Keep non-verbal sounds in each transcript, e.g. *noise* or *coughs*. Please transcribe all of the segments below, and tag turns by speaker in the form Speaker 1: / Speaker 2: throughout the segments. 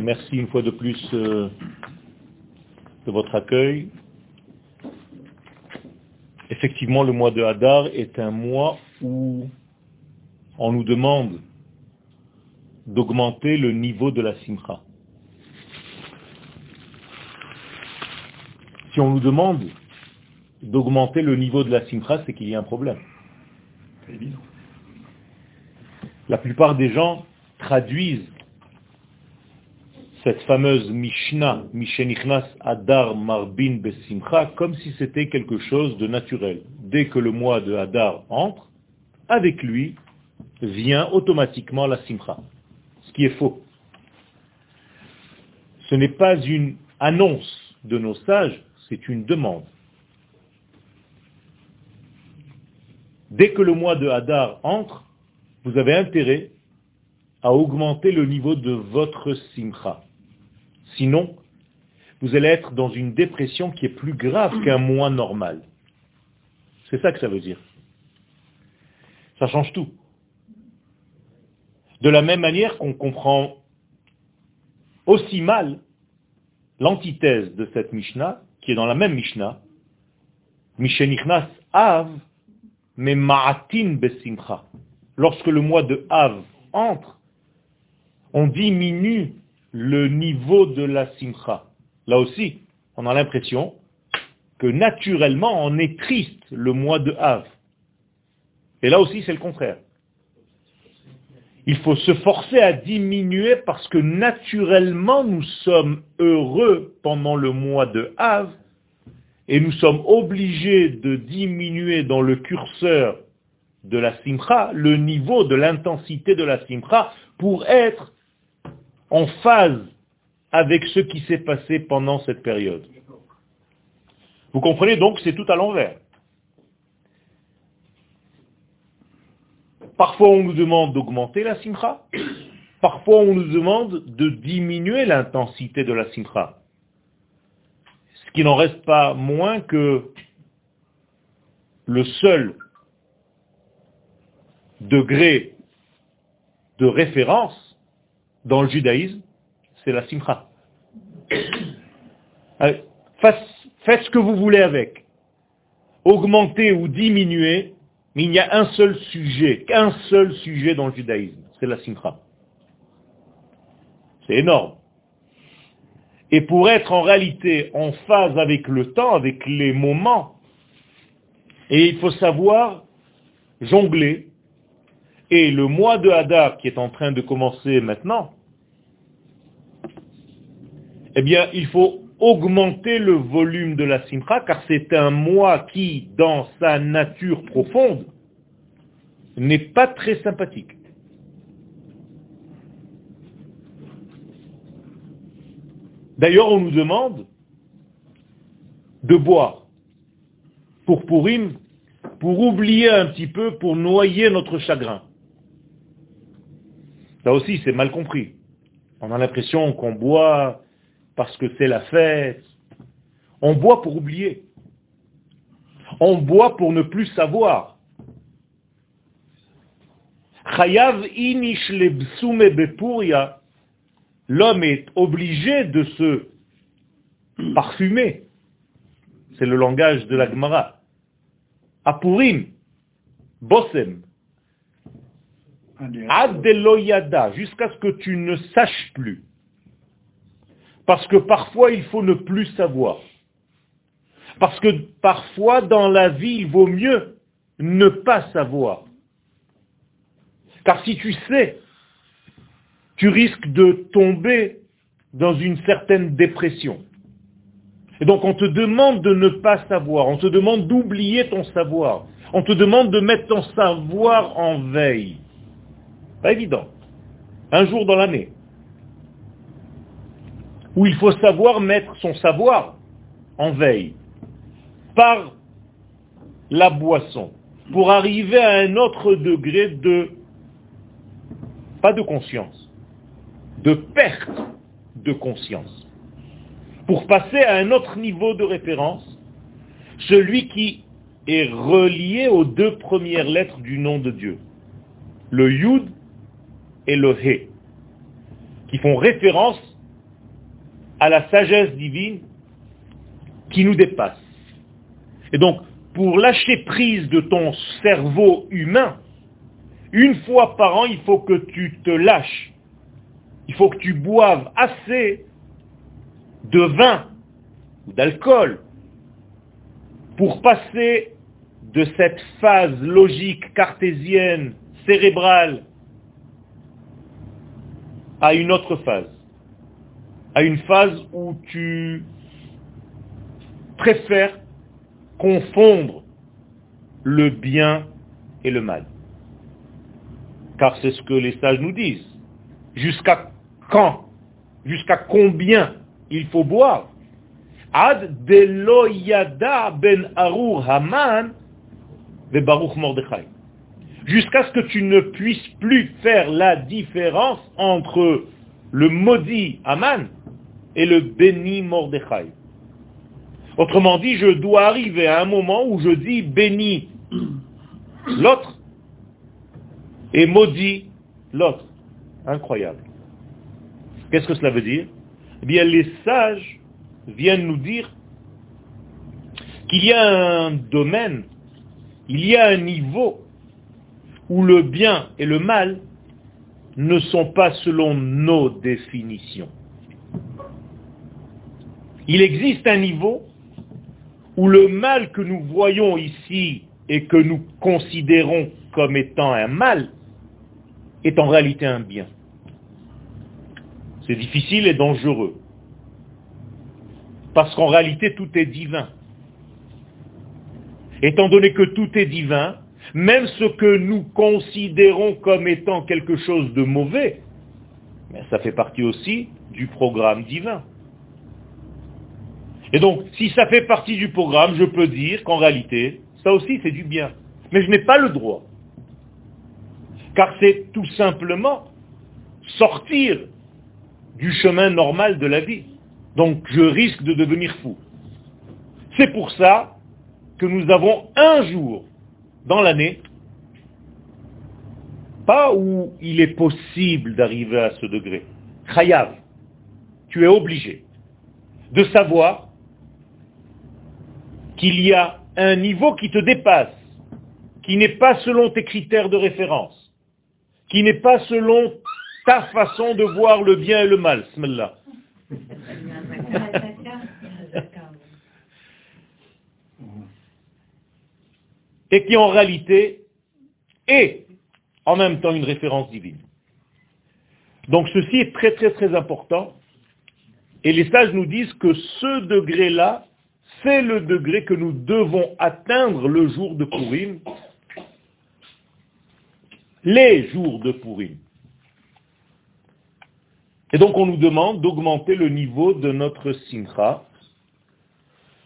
Speaker 1: Merci une fois de plus euh, de votre accueil. Effectivement, le mois de Hadar est un mois où on nous demande d'augmenter le niveau de la simcha. Si on nous demande d'augmenter le niveau de la simcha, c'est qu'il y a un problème. La plupart des gens traduisent cette fameuse Mishnah, Mishenichnas Adar Marbin Besimcha, comme si c'était quelque chose de naturel. Dès que le mois de Hadar entre, avec lui vient automatiquement la Simcha. Ce qui est faux. Ce n'est pas une annonce de nos sages, c'est une demande. Dès que le mois de Hadar entre, vous avez intérêt à augmenter le niveau de votre simcha. Sinon, vous allez être dans une dépression qui est plus grave qu'un mois normal. C'est ça que ça veut dire. Ça change tout. De la même manière qu'on comprend aussi mal l'antithèse de cette Mishnah, qui est dans la même Mishnah, Mishenichnas Av, mais Ma'atin Besimcha. Lorsque le mois de Av entre, on diminue le niveau de la simcha. Là aussi, on a l'impression que naturellement, on est triste le mois de Av. Et là aussi, c'est le contraire. Il faut se forcer à diminuer parce que naturellement, nous sommes heureux pendant le mois de Av et nous sommes obligés de diminuer dans le curseur de la simcha le niveau de l'intensité de la simcha pour être en phase avec ce qui s'est passé pendant cette période. Vous comprenez donc, c'est tout à l'envers. Parfois on nous demande d'augmenter la simcha, parfois on nous demande de diminuer l'intensité de la simcha. Ce qui n'en reste pas moins que le seul degré de référence dans le judaïsme, c'est la simcha. *coughs* Faites ce que vous voulez avec. Augmenter ou diminuer, mais il y a un seul sujet, qu'un seul sujet dans le judaïsme, c'est la simcha. C'est énorme. Et pour être en réalité en phase avec le temps, avec les moments, et il faut savoir jongler et le mois de Hadar qui est en train de commencer maintenant, eh bien, il faut augmenter le volume de la simcha, car c'est un mois qui, dans sa nature profonde, n'est pas très sympathique. D'ailleurs, on nous demande de boire pour Purim, pour oublier un petit peu, pour noyer notre chagrin. Là aussi, c'est mal compris. On a l'impression qu'on boit parce que c'est la fête. On boit pour oublier. On boit pour ne plus savoir. L'homme est obligé de se parfumer. C'est le langage de la Gemara. Apurim, Bossem, Adeloyada, jusqu'à ce que tu ne saches plus. Parce que parfois, il faut ne plus savoir. Parce que parfois, dans la vie, il vaut mieux ne pas savoir. Car si tu sais, tu risques de tomber dans une certaine dépression. Et donc on te demande de ne pas savoir, on te demande d'oublier ton savoir, on te demande de mettre ton savoir en veille. Pas évident. Un jour dans l'année. Où il faut savoir mettre son savoir en veille. Par la boisson. Pour arriver à un autre degré de, pas de conscience, de perte de conscience. Pour passer à un autre niveau de référence, celui qui est relié aux deux premières lettres du nom de Dieu. Le Yud et le He, qui font référence à la sagesse divine qui nous dépasse. Et donc, pour lâcher prise de ton cerveau humain, une fois par an, il faut que tu te lâches. Il faut que tu boives assez de vin ou d'alcool pour passer de cette phase logique cartésienne, cérébrale, à une autre phase. À une phase où tu préfères confondre le bien et le mal. Car c'est ce que les sages nous disent. Jusqu'à quand? Jusqu'à combien il faut boire? Ad ben haman Baruch Mordechai. Jusqu'à ce que tu ne puisses plus faire la différence entre le maudit Haman et le béni Mordechai. Autrement dit, je dois arriver à un moment où je dis béni l'autre et maudit l'autre. Incroyable. Qu'est-ce que cela veut dire? Eh bien, les sages viennent nous dire qu'il y a un domaine il y a un niveau où le bien et le mal ne sont pas selon nos définitions. Il existe un niveau où le mal que nous voyons ici et que nous considérons comme étant un mal est en réalité un bien. C'est difficile et dangereux. Parce qu'en réalité, tout est divin. Étant donné que tout est divin, même ce que nous considérons comme étant quelque chose de mauvais, ça fait partie aussi du programme divin. Et donc, si ça fait partie du programme, je peux dire qu'en réalité, ça aussi c'est du bien. Mais je n'ai pas le droit. Car c'est tout simplement sortir du chemin normal de la vie. Donc je risque de devenir fou. C'est pour ça que nous avons un jour dans l'année, pas où il est possible d'arriver à ce degré. Chayav, tu es obligé de savoir qu'il y a un niveau qui te dépasse, qui n'est pas selon tes critères de référence, qui n'est pas selon ta façon de voir le bien et le mal. *laughs* et qui en réalité est en même temps une référence divine. Donc ceci est très très très important. Et les sages nous disent que ce degré-là, c'est le degré que nous devons atteindre le jour de Purim, les jours de Purim. Et donc on nous demande d'augmenter le niveau de notre simcha.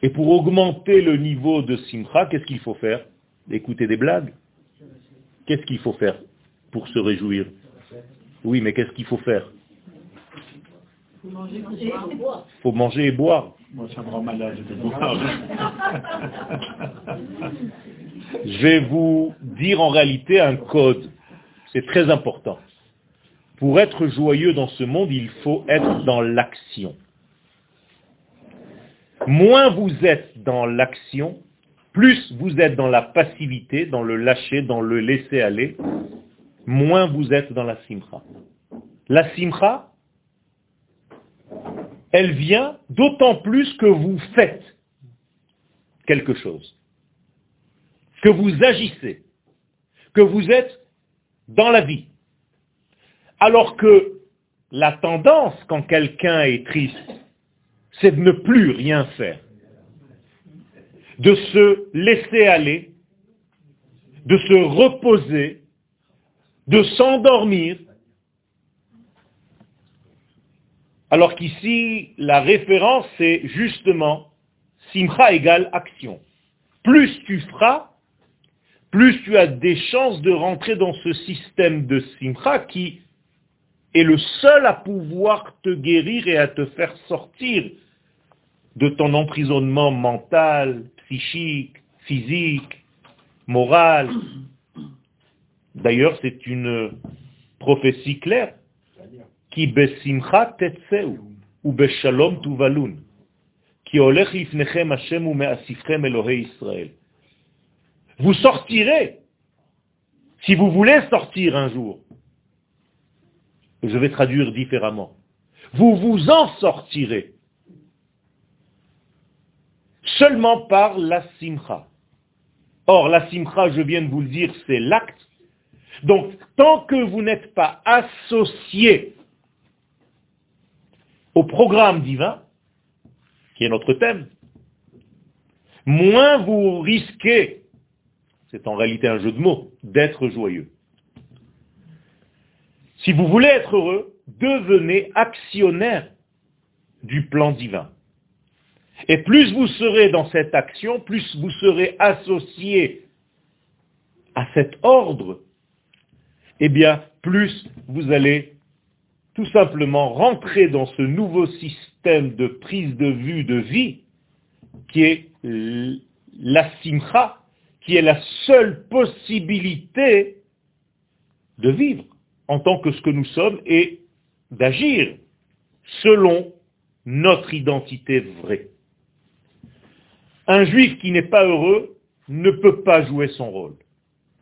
Speaker 1: Et pour augmenter le niveau de simcha, qu'est-ce qu'il faut faire? Écouter des blagues Qu'est-ce qu'il faut faire pour se réjouir? Oui, mais qu'est-ce qu'il faut faire? Il faut manger et boire. Moi, ça me malade de boire. Je vais vous dire en réalité un code. C'est très important. Pour être joyeux dans ce monde, il faut être dans l'action. Moins vous êtes dans l'action, plus vous êtes dans la passivité, dans le lâcher, dans le laisser aller, moins vous êtes dans la simcha. La simcha, elle vient d'autant plus que vous faites quelque chose, que vous agissez, que vous êtes dans la vie. Alors que la tendance, quand quelqu'un est triste, c'est de ne plus rien faire de se laisser aller, de se reposer, de s'endormir, alors qu'ici, la référence, c'est justement simcha égale action. Plus tu feras, plus tu as des chances de rentrer dans ce système de simcha qui est le seul à pouvoir te guérir et à te faire sortir de ton emprisonnement mental, psychique, physique, moral. D'ailleurs, c'est une prophétie claire, qui besimcha tetzeu, ou beshalom tuvalun, qui olech ifnechem Hashem ou me'asifchem Elohei Israël. Vous sortirez, si vous voulez sortir un jour. Je vais traduire différemment. Vous vous en sortirez seulement par la simcha. Or, la simcha, je viens de vous le dire, c'est l'acte. Donc, tant que vous n'êtes pas associé au programme divin, qui est notre thème, moins vous risquez, c'est en réalité un jeu de mots, d'être joyeux. Si vous voulez être heureux, devenez actionnaire du plan divin. Et plus vous serez dans cette action, plus vous serez associé à cet ordre, eh bien, plus vous allez tout simplement rentrer dans ce nouveau système de prise de vue de vie qui est la simcha, qui est la seule possibilité de vivre en tant que ce que nous sommes et d'agir selon notre identité vraie. Un juif qui n'est pas heureux ne peut pas jouer son rôle.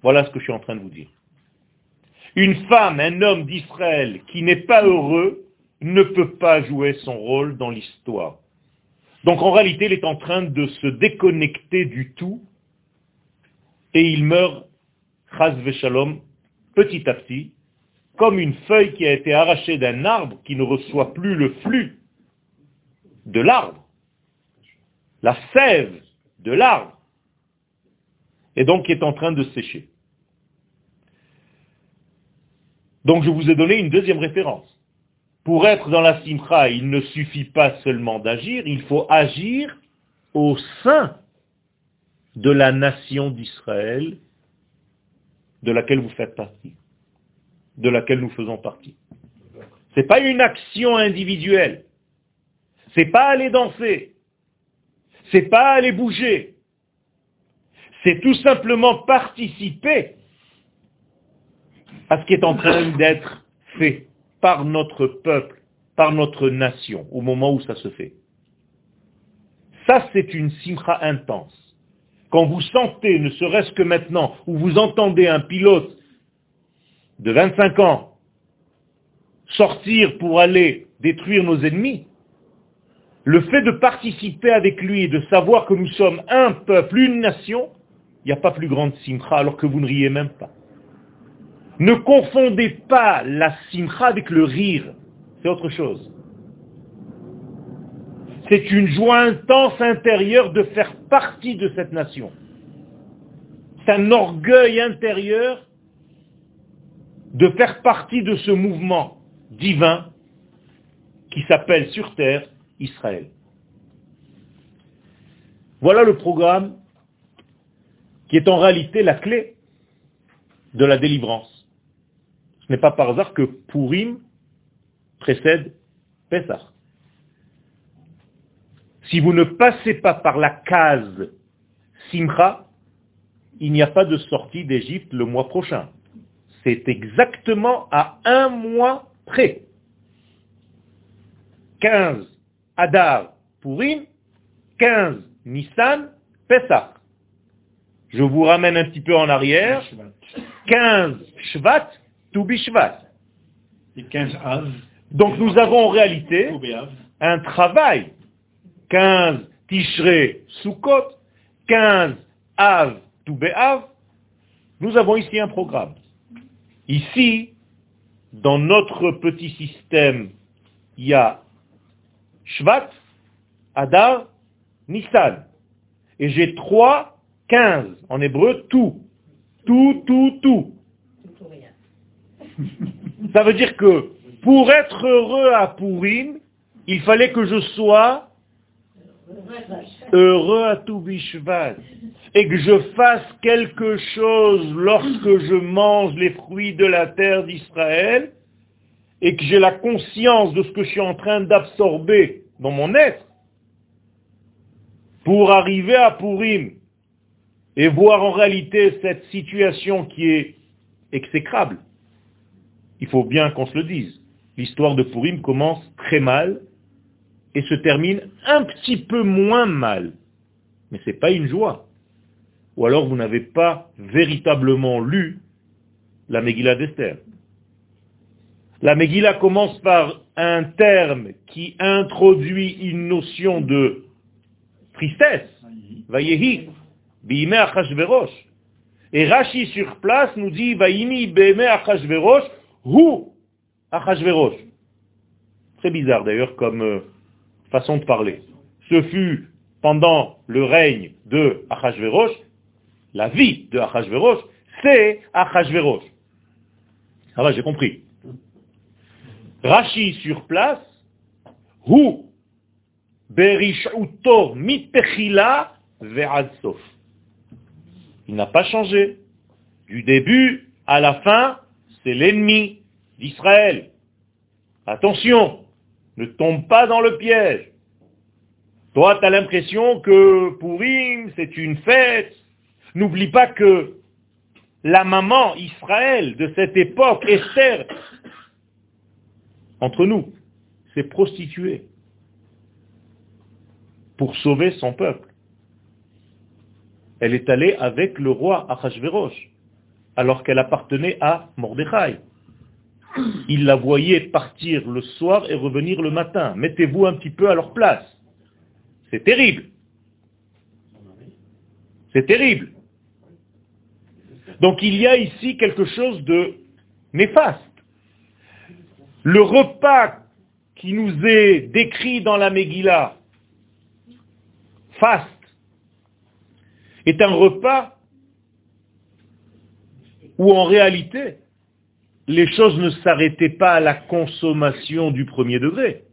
Speaker 1: Voilà ce que je suis en train de vous dire. Une femme, un homme d'Israël qui n'est pas heureux ne peut pas jouer son rôle dans l'histoire. Donc en réalité, il est en train de se déconnecter du tout et il meurt, chas shalom, petit à petit, comme une feuille qui a été arrachée d'un arbre qui ne reçoit plus le flux de l'arbre la sève de l'arbre, et donc qui est en train de sécher. Donc je vous ai donné une deuxième référence. Pour être dans la simcha, il ne suffit pas seulement d'agir, il faut agir au sein de la nation d'Israël de laquelle vous faites partie, de laquelle nous faisons partie. Ce n'est pas une action individuelle. C'est pas aller danser c'est pas aller bouger. C'est tout simplement participer à ce qui est en train d'être fait par notre peuple, par notre nation, au moment où ça se fait. Ça, c'est une simcha intense. Quand vous sentez, ne serait-ce que maintenant, où vous entendez un pilote de 25 ans sortir pour aller détruire nos ennemis, le fait de participer avec lui et de savoir que nous sommes un peuple, une nation, il n'y a pas plus grande simcha alors que vous ne riez même pas. Ne confondez pas la simcha avec le rire. C'est autre chose. C'est une joie intense intérieure de faire partie de cette nation. C'est un orgueil intérieur de faire partie de ce mouvement divin qui s'appelle sur terre Israël. Voilà le programme qui est en réalité la clé de la délivrance. Ce n'est pas par hasard que Purim précède Pessah. Si vous ne passez pas par la case Simcha, il n'y a pas de sortie d'Égypte le mois prochain. C'est exactement à un mois près. 15 Adar, Purim, 15, Nissan, Pesach. Je vous ramène un petit peu en arrière. 15, Shvat, Toubi Shvat.
Speaker 2: Et 15 Av.
Speaker 1: Donc nous avons en réalité un travail. 15, Tishré, Sukkot, 15, Av, Toubé Av. Nous avons ici un programme. Ici, dans notre petit système, il y a Shvat, Adar, Nissan. Et j'ai trois, quinze. En hébreu, tout. Tout, tout, tout. Ça veut dire que pour être heureux à Purim, il fallait que je sois heureux à Toubishvat et que je fasse quelque chose lorsque je mange les fruits de la terre d'Israël et que j'ai la conscience de ce que je suis en train d'absorber dans mon être, pour arriver à Purim et voir en réalité cette situation qui est exécrable, Il faut bien qu'on se le dise. L'histoire de Purim commence très mal et se termine un petit peu moins mal. Mais ce n'est pas une joie. Ou alors vous n'avez pas véritablement lu la Megillah d'Esther. La Megillah commence par un terme qui introduit une notion de tristesse. Vayehi, biime achashverosh. Et Rashi sur place nous dit, vaimi beime achashverosh, hu achashverosh. Très bizarre d'ailleurs comme euh, façon de parler. Ce fut pendant le règne de Achashverosh, la vie de Achashverosh, c'est Achashverosh. Ah va, j'ai compris. Rashi sur place, Hu Berishuto mitechila ve'adsof. Il n'a pas changé. Du début à la fin, c'est l'ennemi d'Israël. Attention, ne tombe pas dans le piège. Toi, tu as l'impression que Purim, c'est une fête. N'oublie pas que la maman Israël de cette époque, Esther, entre nous, s'est prostituée pour sauver son peuple. Elle est allée avec le roi Achashverosh, alors qu'elle appartenait à Mordechai. Il la voyait partir le soir et revenir le matin. Mettez-vous un petit peu à leur place. C'est terrible. C'est terrible. Donc il y a ici quelque chose de néfaste. Le repas qui nous est décrit dans la Megillah, faste, est un repas où en réalité, les choses ne s'arrêtaient pas à la consommation du premier degré.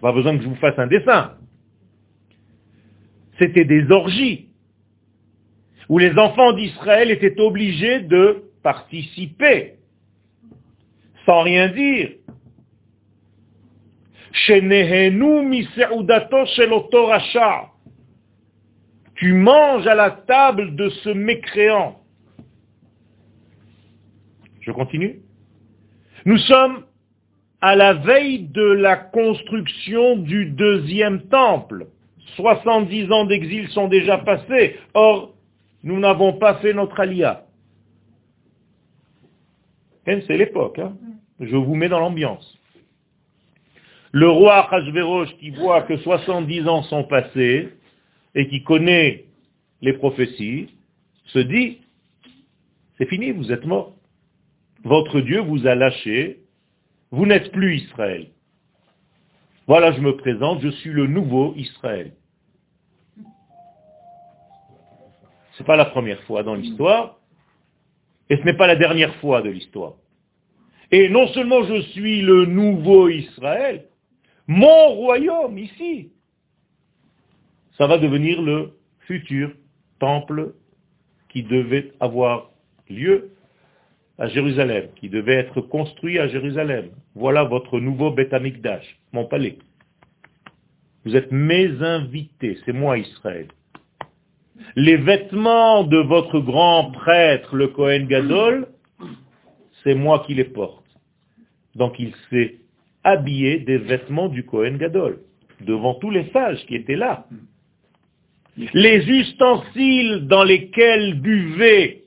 Speaker 1: Pas besoin que je vous fasse un dessin. C'était des orgies où les enfants d'Israël étaient obligés de participer sans rien dire. Tu manges à la table de ce mécréant. Je continue. Nous sommes à la veille de la construction du deuxième temple. 70 ans d'exil sont déjà passés. Or, nous n'avons pas fait notre alia. C'est l'époque. Hein. Je vous mets dans l'ambiance. Le roi Hachverosh qui voit que 70 ans sont passés et qui connaît les prophéties, se dit, c'est fini, vous êtes mort. Votre Dieu vous a lâché, vous n'êtes plus Israël. Voilà, je me présente, je suis le nouveau Israël. Ce n'est pas la première fois dans l'histoire, et ce n'est pas la dernière fois de l'histoire. Et non seulement je suis le nouveau Israël, mon royaume ici, ça va devenir le futur temple qui devait avoir lieu à Jérusalem, qui devait être construit à Jérusalem. Voilà votre nouveau Beth Amikdash, mon palais. Vous êtes mes invités, c'est moi Israël. Les vêtements de votre grand prêtre, le Kohen Gadol, c'est moi qui les porte. Donc il s'est habillé des vêtements du Kohen Gadol, devant tous les sages qui étaient là. Les ustensiles dans lesquels buvaient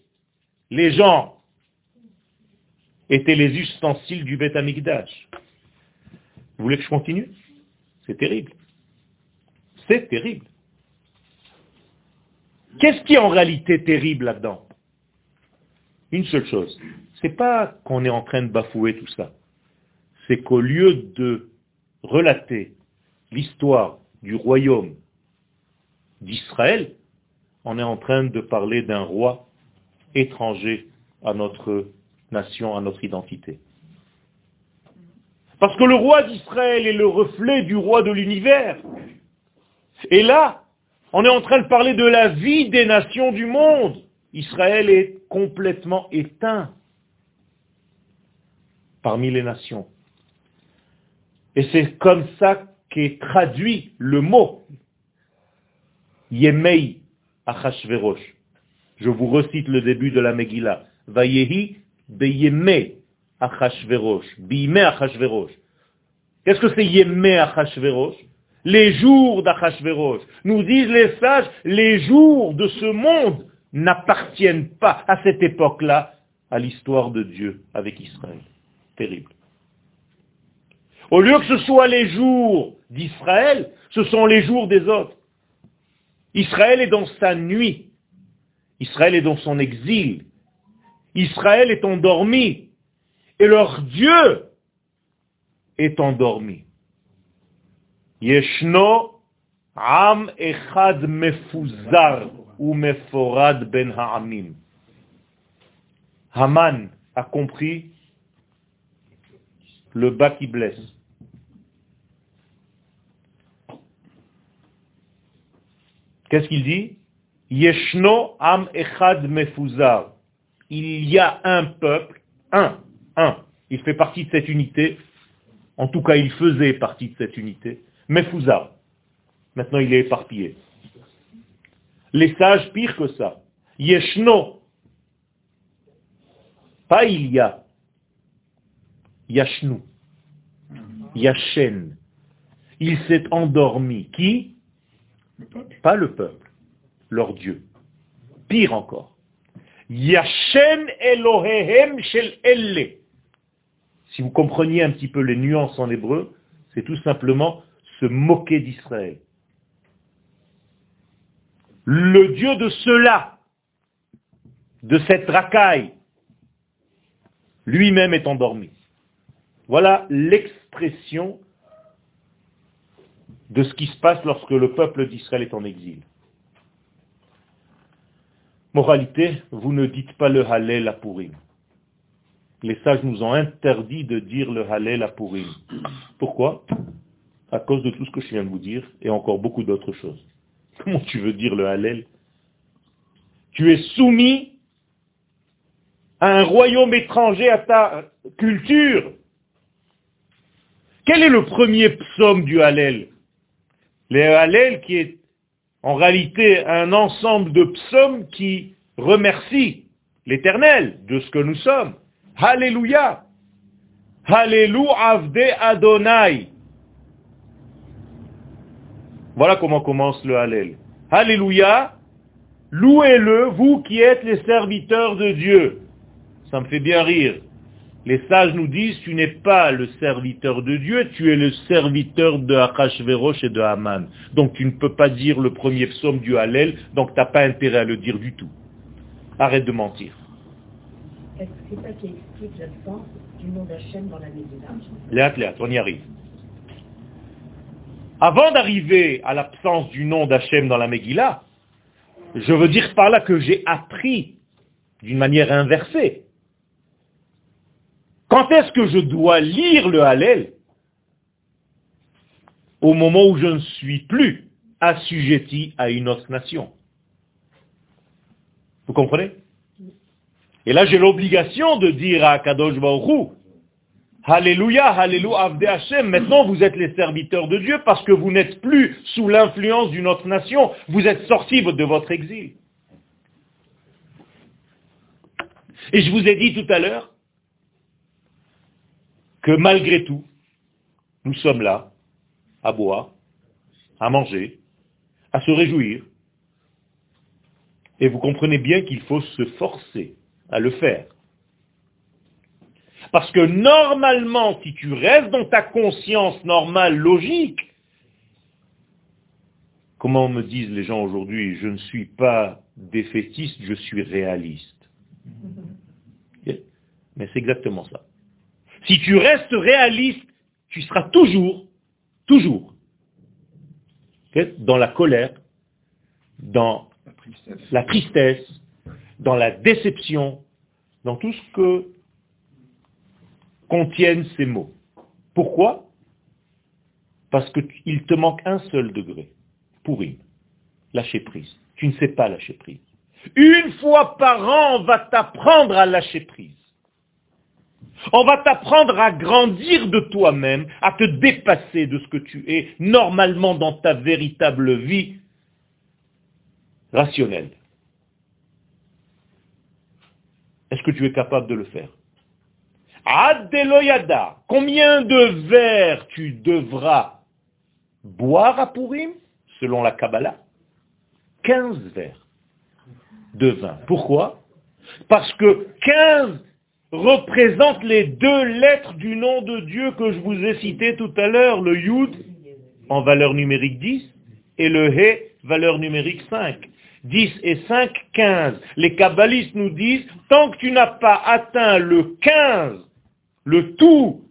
Speaker 1: les gens étaient les ustensiles du Beth Amikdash. Vous voulez que je continue? C'est terrible. C'est terrible. Qu'est-ce qui est en réalité terrible là-dedans? Une seule chose. C'est pas qu'on est en train de bafouer tout ça. C'est qu'au lieu de relater l'histoire du royaume d'Israël, on est en train de parler d'un roi étranger à notre nation, à notre identité. Parce que le roi d'Israël est le reflet du roi de l'univers. Et là, on est en train de parler de la vie des nations du monde. Israël est complètement éteint parmi les nations. Et c'est comme ça qu'est traduit le mot Yemei Achashverosh. Je vous recite le début de la Megillah. Vayehi beyeme achashverosh, biyme achashverosh. Qu'est-ce que c'est yeme achashverosh? Les jours d'achashverosh. Nous disent les sages, les jours de ce monde n'appartiennent pas à cette époque-là à l'histoire de Dieu avec Israël. Terrible. Au lieu que ce soit les jours d'Israël, ce sont les jours des autres. Israël est dans sa nuit. Israël est dans son exil. Israël est endormi. Et leur Dieu est endormi. Yeshno am echad mefuzar ou meforad ben ha'amim. Haman a compris le bas qui blesse. Qu'est-ce qu'il dit? Yeshno am echad mefuzar. Il y a un peuple, un, un. Il fait partie de cette unité. En tout cas, il faisait partie de cette unité. Mefuzar. Maintenant, il est éparpillé. Les sages, pire que ça. Yeshno. Pas il y a. Yashnu. Yashen. Il s'est endormi. Qui? Pas le peuple. Leur Dieu. Pire encore. Yashen Elohehem Shel Elle. Si vous compreniez un petit peu les nuances en hébreu, c'est tout simplement se moquer d'Israël. Le Dieu de cela, de cette racaille, lui-même est endormi. Voilà l'expression de ce qui se passe lorsque le peuple d'Israël est en exil. Moralité, vous ne dites pas le Hallel à Purim. Les sages nous ont interdit de dire le Hallel à Purim. Pourquoi? À cause de tout ce que je viens de vous dire et encore beaucoup d'autres choses. *laughs* Comment tu veux dire le Hallel? Tu es soumis à un royaume étranger, à ta culture. Quel est le premier psaume du Hallel? Le Hallel qui est en réalité un ensemble de psaumes qui remercient l'éternel de ce que nous sommes. Alléluia. Alléluia avde Adonai. Voilà comment commence le Hallel. Alléluia. Louez-le, vous qui êtes les serviteurs de Dieu. Ça me fait bien rire. Les sages nous disent, tu n'es pas le serviteur de Dieu, tu es le serviteur de Achashverosh et de Haman. Donc tu ne peux pas dire le premier psaume du Hallel, donc tu n'as pas intérêt à le dire du tout. Arrête de mentir.
Speaker 3: Est-ce que c'est ça qui explique l'absence du nom d'Hachem dans la
Speaker 1: léat, on y arrive. Avant d'arriver à l'absence du nom d'Hachem dans la Megillah, je veux dire par là que j'ai appris d'une manière inversée. Quand est-ce que je dois lire le Hallel? Au moment où je ne suis plus assujetti à une autre nation. Vous comprenez? Et là, j'ai l'obligation de dire à Kadosh Baruch Alléluia, Alléluia, Avde Hashem. Maintenant, vous êtes les serviteurs de Dieu parce que vous n'êtes plus sous l'influence d'une autre nation. Vous êtes sortis de votre exil. Et je vous ai dit tout à l'heure que malgré tout, nous sommes là, à boire, à manger, à se réjouir. Et vous comprenez bien qu'il faut se forcer à le faire. Parce que normalement, si tu restes dans ta conscience normale, logique, comment me disent les gens aujourd'hui, je ne suis pas défaitiste, je suis réaliste. Mais c'est exactement ça. Si tu restes réaliste, tu seras toujours, toujours, dans la colère, dans
Speaker 2: La tristesse.
Speaker 1: la tristesse, dans la déception, dans tout ce que contiennent ces mots. Pourquoi? Parce qu'il te manque un seul degré, pourri, lâcher prise. Tu ne sais pas lâcher prise. Une fois par an, on va t'apprendre à lâcher prise. On va t'apprendre à grandir de toi-même, à te dépasser de ce que tu es normalement dans ta véritable vie rationnelle. Est-ce que tu es capable de le faire? Adeloyada. Combien de verres tu devras boire à Purim, selon la Kabbalah? 15 verres de vin. Pourquoi? Parce que 15 représentent les deux lettres du nom de Dieu que je vous ai cité tout à l'heure, le Yud en valeur numérique 10 et le He valeur numérique 5. 10 et 5, 15. Les kabbalistes nous disent, tant que tu n'as pas atteint le 15, le tout,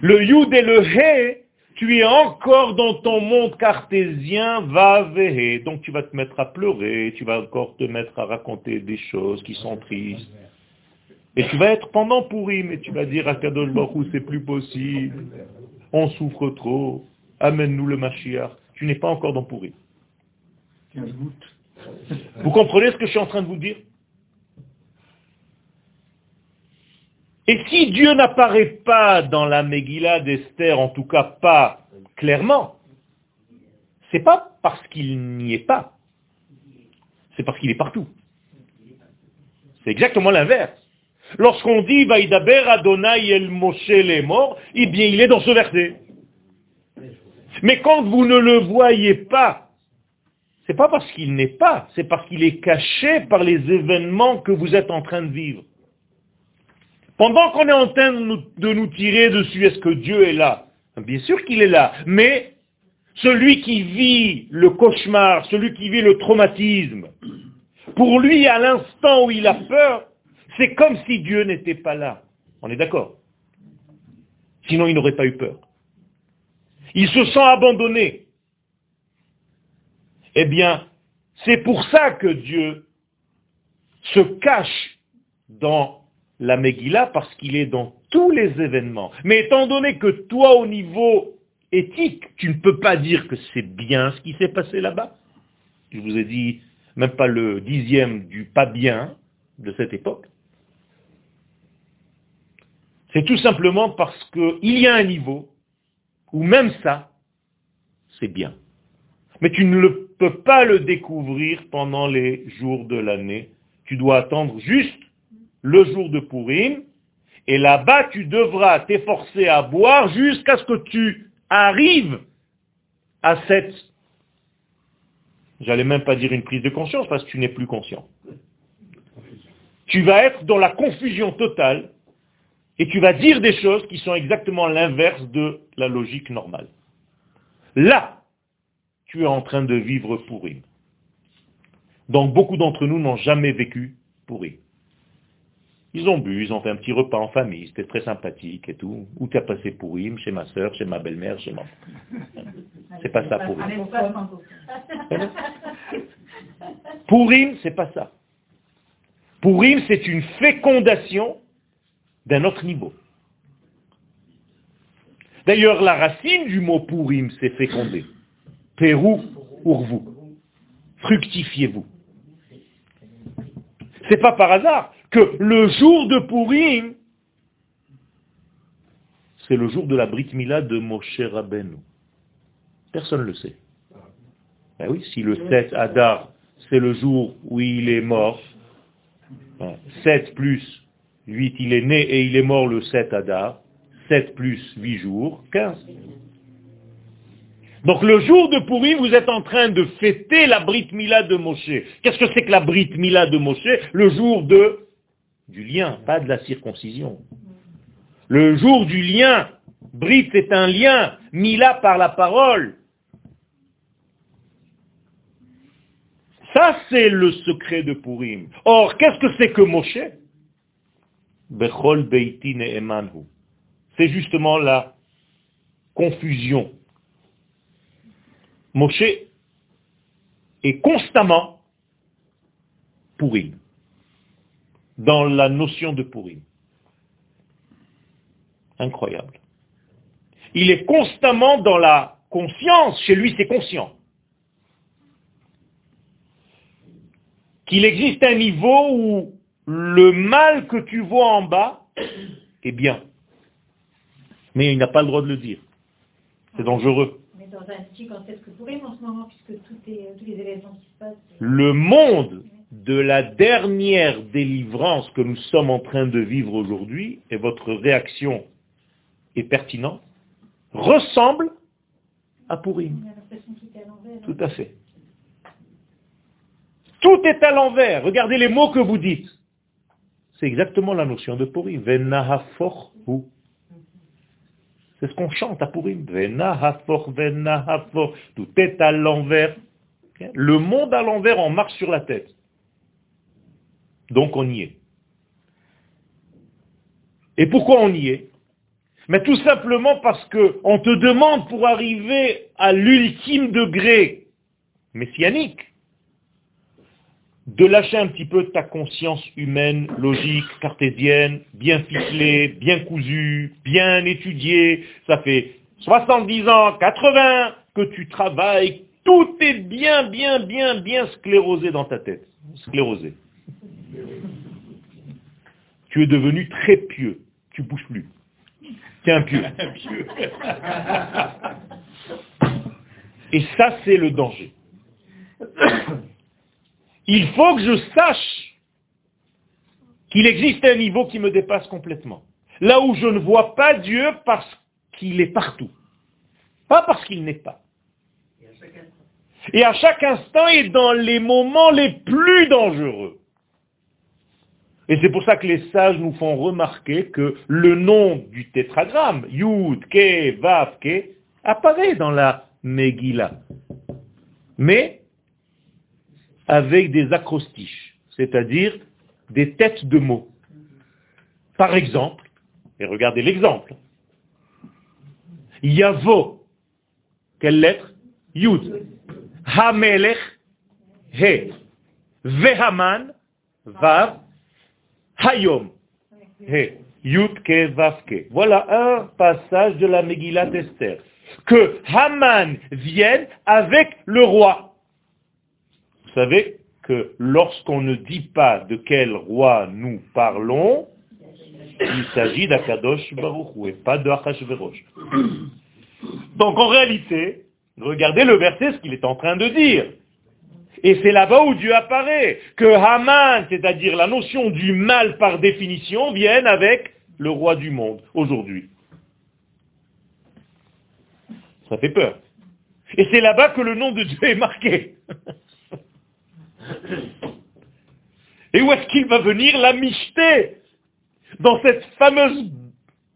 Speaker 1: le Yud et le He, tu es encore dans ton monde cartésien, va veher. Donc tu vas te mettre à pleurer, tu vas encore te mettre à raconter des choses qui sont tristes. Et tu vas être pendant pourri, mais tu vas dire à Kadosh Baruch c'est plus possible. On souffre trop. Amène-nous le Mashiach. Tu n'es pas encore dans pourri. Vous comprenez ce que je suis en train de vous dire? Et si Dieu n'apparaît pas dans la Megillah d'Esther, en tout cas pas clairement, c'est pas parce qu'il n'y est pas, c'est parce qu'il est partout. C'est exactement l'inverse. Lorsqu'on dit Vaïdaber Adonai el Moshe les morts, eh bien il est dans ce verset. Mais quand vous ne le voyez pas, c'est pas parce qu'il n'est pas, c'est parce qu'il est caché par les événements que vous êtes en train de vivre. Pendant qu'on est en train de nous, tirer dessus, est-ce que Dieu est là? Bien sûr qu'il est là, mais celui qui vit le cauchemar, celui qui vit le traumatisme, pour lui, à l'instant où il a peur, c'est comme si Dieu n'était pas là. On est d'accord? Sinon, il n'aurait pas eu peur. Il se sent abandonné. Eh bien, c'est pour ça que Dieu se cache dans la Megillah parce qu'il est dans tous les événements. Mais étant donné que toi, au niveau éthique, tu ne peux pas dire que c'est bien ce qui s'est passé là-bas, je vous ai dit même pas le dixième du pas bien de cette époque, c'est tout simplement parce qu'il y a un niveau où même ça, c'est bien. Mais tu ne peux pas le découvrir pendant les jours de l'année. Tu dois attendre juste le jour de Purim, et là-bas tu devras t'efforcer à boire jusqu'à ce que tu arrives à cette, j'allais même pas dire une prise de conscience parce que tu n'es plus conscient. Tu vas être dans la confusion totale et tu vas dire des choses qui sont exactement l'inverse de la logique normale. Là, tu es en train de vivre Purim. Donc beaucoup d'entre nous n'ont jamais vécu Purim. Ils ont bu, ils ont fait un petit repas en famille, c'était très sympathique et tout. Où tu as passé Pourim Chez ma soeur, chez ma belle-mère, chez moi. C'est pas ça Pourim. *laughs* Pourim, c'est pas ça. Pourim, c'est une fécondation d'un autre niveau. D'ailleurs, la racine du mot Pourim, c'est féconder. Pérou, vous. Fructifiez-vous. C'est pas par hasard que le jour de Purim, c'est le jour de la Brit Mila de Moshe Rabbeinu. Personne ne le sait. Ben oui, si le 7 Adar, c'est le jour où il est mort, 7 plus 8, il est né et il est mort le 7 Adar, 7 plus 8 jours, 15. Donc le jour de Purim, vous êtes en train de fêter la Brit Mila de Moshe. Qu'est-ce que c'est que la Brit Mila de Moshe? Le jour de du lien, pas de la circoncision. Le jour du lien, Brit c'est un lien, Mila par la parole. Ça c'est le secret de Purim. Or, qu'est-ce que c'est que Moshe? C'est justement la confusion Moshe est constamment pourri dans la notion de pourri. Incroyable. Il est constamment dans la conscience, chez lui c'est conscient, qu'il existe un niveau où le mal que tu vois en bas est bien. Mais il n'a pas le droit de le dire. C'est dangereux dans un petit que en ce moment, puisque tout est, tous les événements qui se passent. Le monde de la dernière délivrance que nous sommes en train de vivre aujourd'hui, et votre réaction est pertinente, ressemble à Purim. Tout à fait. Tout est à l'envers. Regardez les mots que vous dites. C'est exactement la notion de. Venahafor C'est ce qu'on chante à Purim. Venahafor, venahafor. Tout est à l'envers. Le monde à l'envers, on marche sur la tête. Donc on y est. Et pourquoi on y est? Mais tout simplement parce qu'on te demande pour arriver à l'ultime degré messianique de lâcher un petit peu ta conscience humaine, logique, cartésienne, bien ficelée, bien cousue, bien étudiée. Ça fait 70 ans, 80 que tu travailles. Tout est bien, bien, bien, bien sclérosé dans ta tête. Sclérosé. Tu es devenu très pieux. Tu bouges plus. Tu es un pieux. Et ça, c'est le danger. Il faut que je sache qu'il existe un niveau qui me dépasse complètement. Là où je ne vois pas Dieu parce qu'il est partout. Pas parce qu'il n'est pas. Et à chaque instant et dans les moments les plus dangereux. Et c'est pour ça que les sages nous font remarquer que le nom du tétragramme, Yud, Ke, Vav, Ke, apparaît dans la Megillah. Mais avec des acrostiches, c'est-à-dire des têtes de mots. Par exemple, et regardez l'exemple, Yavo, quelle lettre? Yud. Hamelech, He. Vehaman, Vav, Hayom, He. Yud, Ke, Vav, Ke. Voilà un passage de la Megillat Esther. Que Haman vienne avec le roi savez que lorsqu'on ne dit pas de quel roi nous parlons, il s'agit d'Akadosh Baruch et pas de Achashverosh. Donc en réalité, regardez le verset, ce qu'il est en train de dire. Et c'est là-bas où Dieu apparaît, que Haman, c'est-à-dire la notion du mal par définition, vienne avec le roi du monde aujourd'hui. Ça fait peur. Et c'est là-bas que le nom de Dieu est marqué. *laughs* Et où est-ce qu'il va venir la micheter Dans cette fameuse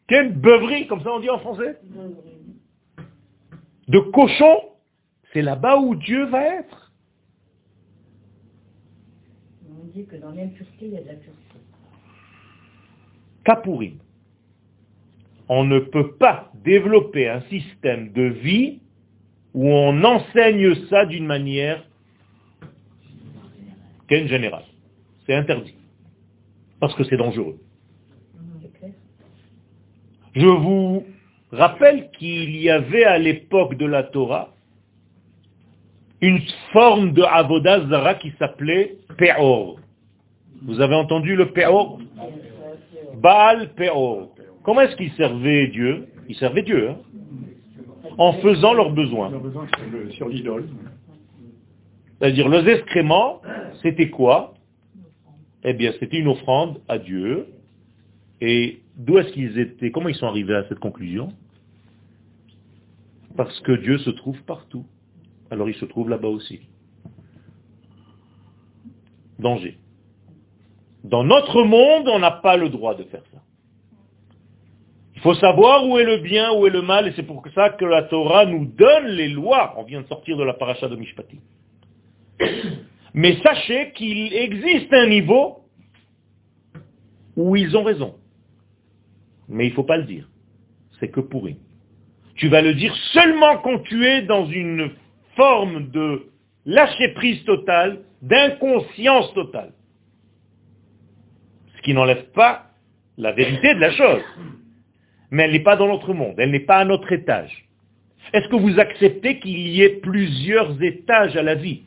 Speaker 1: beuverie, comme ça on dit en français? De cochon, c'est là-bas où Dieu va être.
Speaker 3: On dit que dans l'impureté, il y a de la pureté.
Speaker 1: Kapourim. On ne peut pas développer un système de vie où on enseigne ça d'une manière général. C'est interdit. Parce que c'est dangereux. Je vous rappelle qu'il y avait à l'époque de la Torah une forme de Avodazara qui s'appelait Peor. Vous avez entendu le Peor Baal Peor. Comment est-ce qu'ils servaient Dieu? Ils servaient Dieu, hein en faisant leurs besoins.
Speaker 2: sur l'idole.
Speaker 1: C'est-à-dire, les excréments, c'était quoi? Eh bien, c'était une offrande à Dieu. Et d'où est-ce qu'ils étaient? Comment ils sont arrivés à cette conclusion? Parce que Dieu se trouve partout. Alors il se trouve là-bas aussi. Danger. Dans notre monde, on n'a pas le droit de faire ça. Il faut savoir où est le bien, où est le mal, et c'est pour ça que la Torah nous donne les lois. On vient de sortir de la paracha de Mishpati. Mais sachez qu'il existe un niveau où ils ont raison. Mais il ne faut pas le dire. C'est que pourri. Tu vas le dire seulement quand tu es dans une forme de lâcher-prise totale, d'inconscience totale. Ce qui n'enlève pas la vérité de la chose. Mais elle n'est pas dans notre monde, elle n'est pas à notre étage. Est-ce que vous acceptez qu'il y ait plusieurs étages à la vie?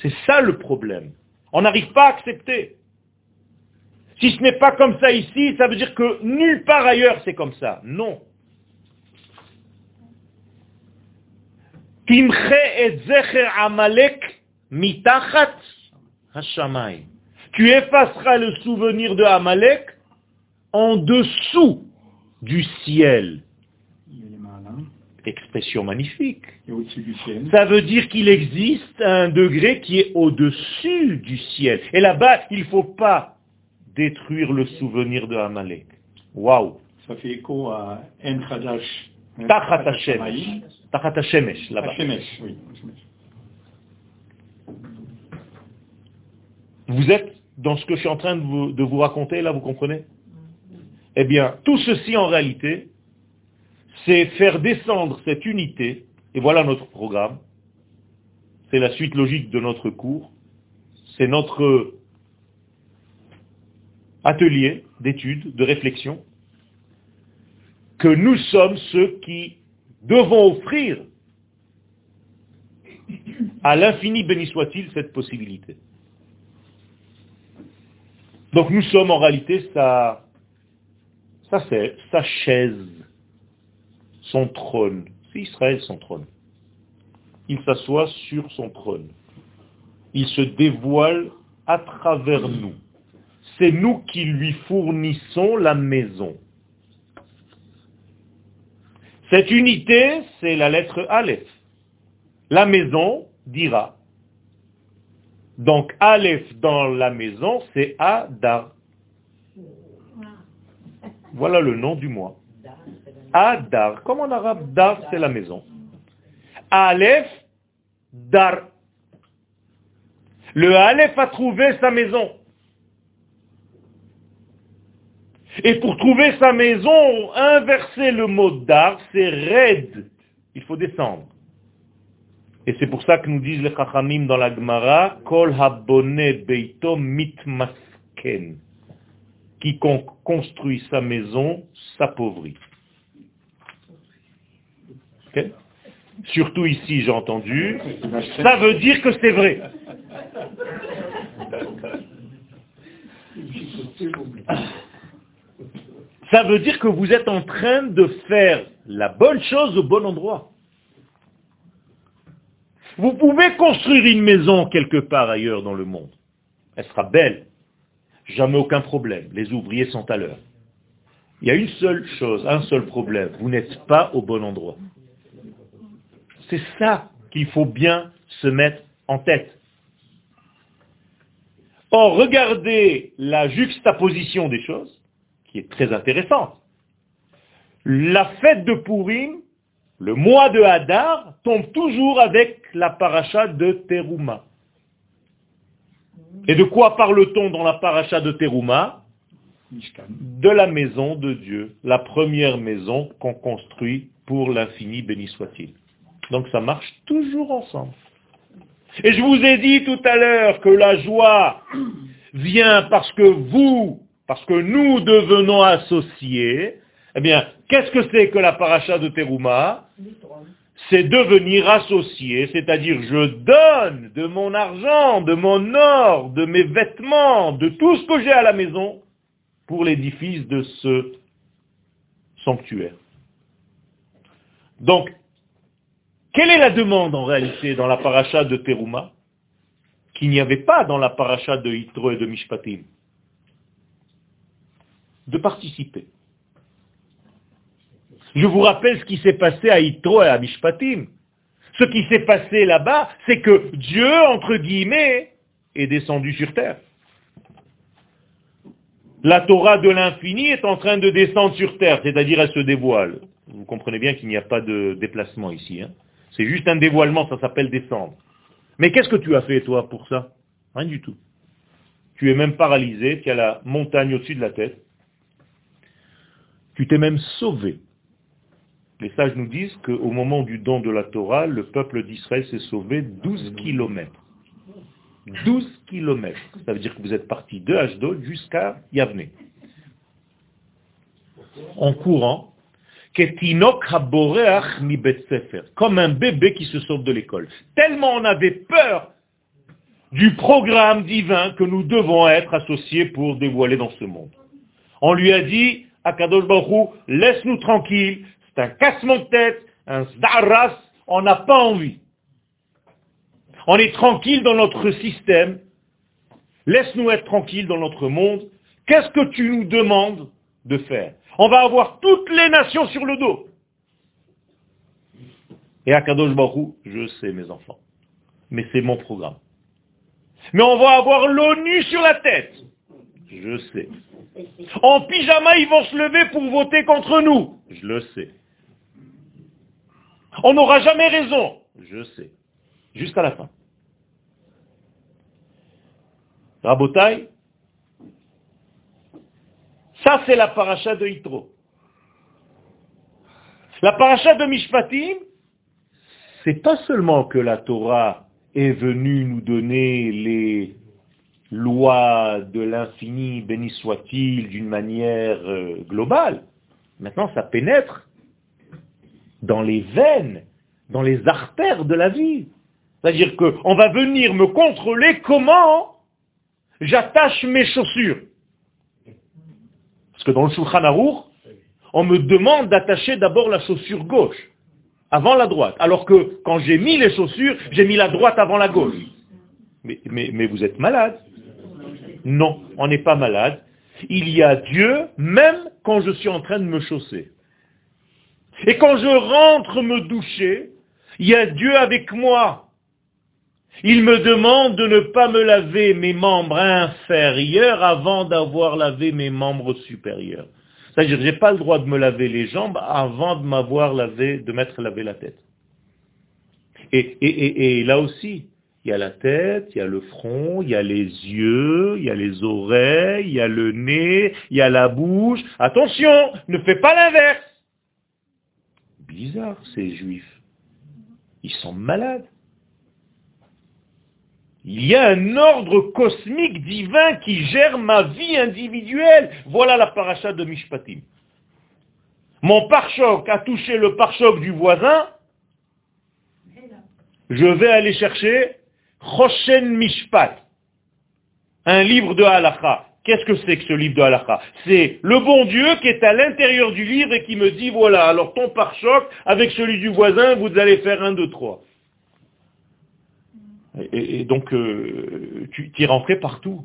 Speaker 1: C'est ça le problème. On n'arrive pas à accepter. Si ce n'est pas comme ça ici, ça veut dire que nulle part ailleurs c'est comme ça. Non. Tu effaceras le souvenir de Amalek en dessous du ciel. Expression magnifique. Ça veut dire qu'il existe un degré qui est au-dessus du ciel. Et là-bas, il ne faut pas détruire le souvenir de Amalek. Waouh
Speaker 2: Ça fait écho à En Khadash.
Speaker 1: Tachat Hashemesh. Tachat Hashemesh, là-bas. Vous êtes dans ce que je suis en train de vous, de vous raconter, là, vous comprenez? Eh bien, tout ceci, en réalité, c'est faire descendre cette unité, et voilà notre programme, c'est la suite logique de notre cours, c'est notre atelier d'études, de réflexion, que nous sommes ceux qui devons offrir à l'infini, béni soit-il, cette possibilité. Donc nous sommes en réalité sa, sa, sa chaise, son trône. C'est Israël son trône. Il s'assoit sur son trône. Il se dévoile à travers nous. C'est nous qui lui fournissons la maison. Cette unité, c'est la lettre Aleph. La maison dira. Donc Aleph dans la maison, c'est Adar. Voilà le nom du mois. Adar. Comme en arabe, Dar, c'est la maison. Aleph, Dar. Le Aleph a trouvé sa maison. Et pour trouver sa maison, inverser le mot Dar, c'est raid. Il faut descendre. Et c'est pour ça que nous disent les Chachamim dans la Gemara, Kol habone beito mitmasken. Quiconque construit sa maison s'appauvrit. Surtout ici, j'ai entendu. Ça veut dire que c'est vrai. *laughs* Ça veut dire que vous êtes en train de faire la bonne chose au bon endroit. Vous pouvez construire une maison quelque part ailleurs dans le monde. Elle sera belle. Jamais aucun problème. Les ouvriers sont à l'heure. Il y a une seule chose, un seul problème. Vous n'êtes pas au bon endroit. C'est ça qu'il faut bien se mettre en tête. Or, regardez la juxtaposition des choses, qui est très intéressante. La fête de Purim, le mois de Hadar, tombe toujours avec la paracha de Teruma. Et de quoi parle-t-on dans la paracha de Teruma? De la maison de Dieu, la première maison qu'on construit pour l'infini, béni soit-il. Donc ça marche toujours ensemble. Et je vous ai dit tout à l'heure que la joie vient parce que vous, parce que nous devenons associés. Eh bien, qu'est-ce que c'est que la paracha de Teruma? C'est devenir associé, c'est-à-dire je donne de mon argent, de mon or, de mes vêtements, de tout ce que j'ai à la maison pour l'édifice de ce sanctuaire. Donc, quelle est la demande en réalité dans la paracha de Teruma qu'il n'y avait pas dans la paracha de Yitro et de Mishpatim? De participer. Je vous rappelle ce qui s'est passé à Yitro et à Mishpatim. Ce qui s'est passé là-bas, c'est que Dieu, entre guillemets, est descendu sur terre. La Torah de l'infini est en train de descendre sur terre, c'est-à-dire elle se dévoile. Vous comprenez bien qu'il n'y a pas de déplacement ici. Hein c'est juste un dévoilement, ça s'appelle descendre. Mais qu'est-ce que tu as fait toi pour ça? Rien du tout. Tu es même paralysé, tu as la montagne au-dessus de la tête. Tu t'es même sauvé. Les sages nous disent qu'au moment du don de la Torah, le peuple d'Israël s'est sauvé 12 kilomètres. 12 kilomètres. Ça veut dire que vous êtes parti de Ashdod jusqu'à Yavne. En courant, comme un bébé qui se sauve de l'école. Tellement on avait peur du programme divin que nous devons être associés pour dévoiler dans ce monde. On lui a dit, Akadosh Baruch laisse-nous tranquille, c'est un cassement de tête, un zdaras, on n'a pas envie. On est tranquille dans notre système. Laisse-nous être tranquilles dans notre monde. Qu'est-ce que tu nous demandes de faire? On va avoir toutes les nations sur le dos. Et à Kadosh Baruch je sais mes enfants. Mais c'est mon programme. Mais on va avoir l'ONU sur la tête. Je sais. En pyjama, ils vont se lever pour voter contre nous. Je le sais. On n'aura jamais raison. Je sais. Jusqu'à la fin. Rabotai, ça c'est la paracha de Yitro. La paracha de Mishpatim, c'est pas seulement que la Torah est venue nous donner les lois de l'infini, béni soit-il, d'une manière euh, globale. Maintenant, ça pénètre dans les veines, dans les artères de la vie. C'est-à-dire qu'on va venir me contrôler comment j'attache mes chaussures. Parce que dans le Shulchan Aruch, on me demande d'attacher d'abord la chaussure gauche, avant la droite. Alors que quand j'ai mis les chaussures, j'ai mis la droite avant la gauche. Mais, vous êtes malade. Non, on n'est pas malade. Il y a Dieu même quand je suis en train de me chausser. Et quand je rentre me doucher, il y a Dieu avec moi. Il me demande de ne pas me laver mes membres inférieurs avant d'avoir lavé mes membres supérieurs. C'est-à-dire, je n'ai pas le droit de me laver les jambes avant de m'avoir lavé, de m'être lavé la tête. Et, là aussi, il y a la tête, il y a le front, il y a les yeux, il y a les oreilles, il y a le nez, il y a la bouche. Attention, ne fais pas l'inverse. Bizarre, ces juifs. Ils sont malades. Il y a un ordre cosmique divin qui gère ma vie individuelle. Voilà la paracha de Mishpatim. Mon pare-choc a touché le pare-choc du voisin. Je vais aller chercher Choshen Mishpat, un livre de halakha. Qu'est-ce que c'est que ce livre de halakha? C'est le bon Dieu qui est à l'intérieur du livre et qui me dit, voilà, alors ton pare-choc avec celui du voisin, vous allez faire un, deux, trois. Et, donc, euh, tu es rentré partout.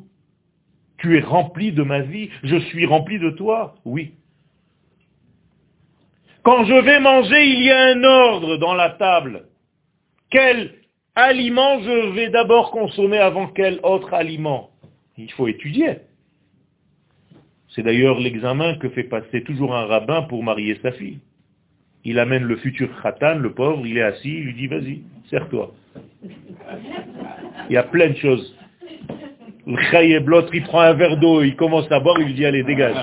Speaker 1: Tu es rempli de ma vie. Je suis rempli de toi. Oui. Quand je vais manger, il y a un ordre dans la table. Quel aliment je vais d'abord consommer avant quel autre aliment Il faut étudier. C'est d'ailleurs l'examen que fait passer toujours un rabbin pour marier sa fille. Il amène le futur khatan, le pauvre, il est assis, il lui dit, vas-y, serre-toi. Il y a plein de choses. Le chayeblot, il prend un verre d'eau, il commence à boire, il lui dit, allez, dégage. *laughs*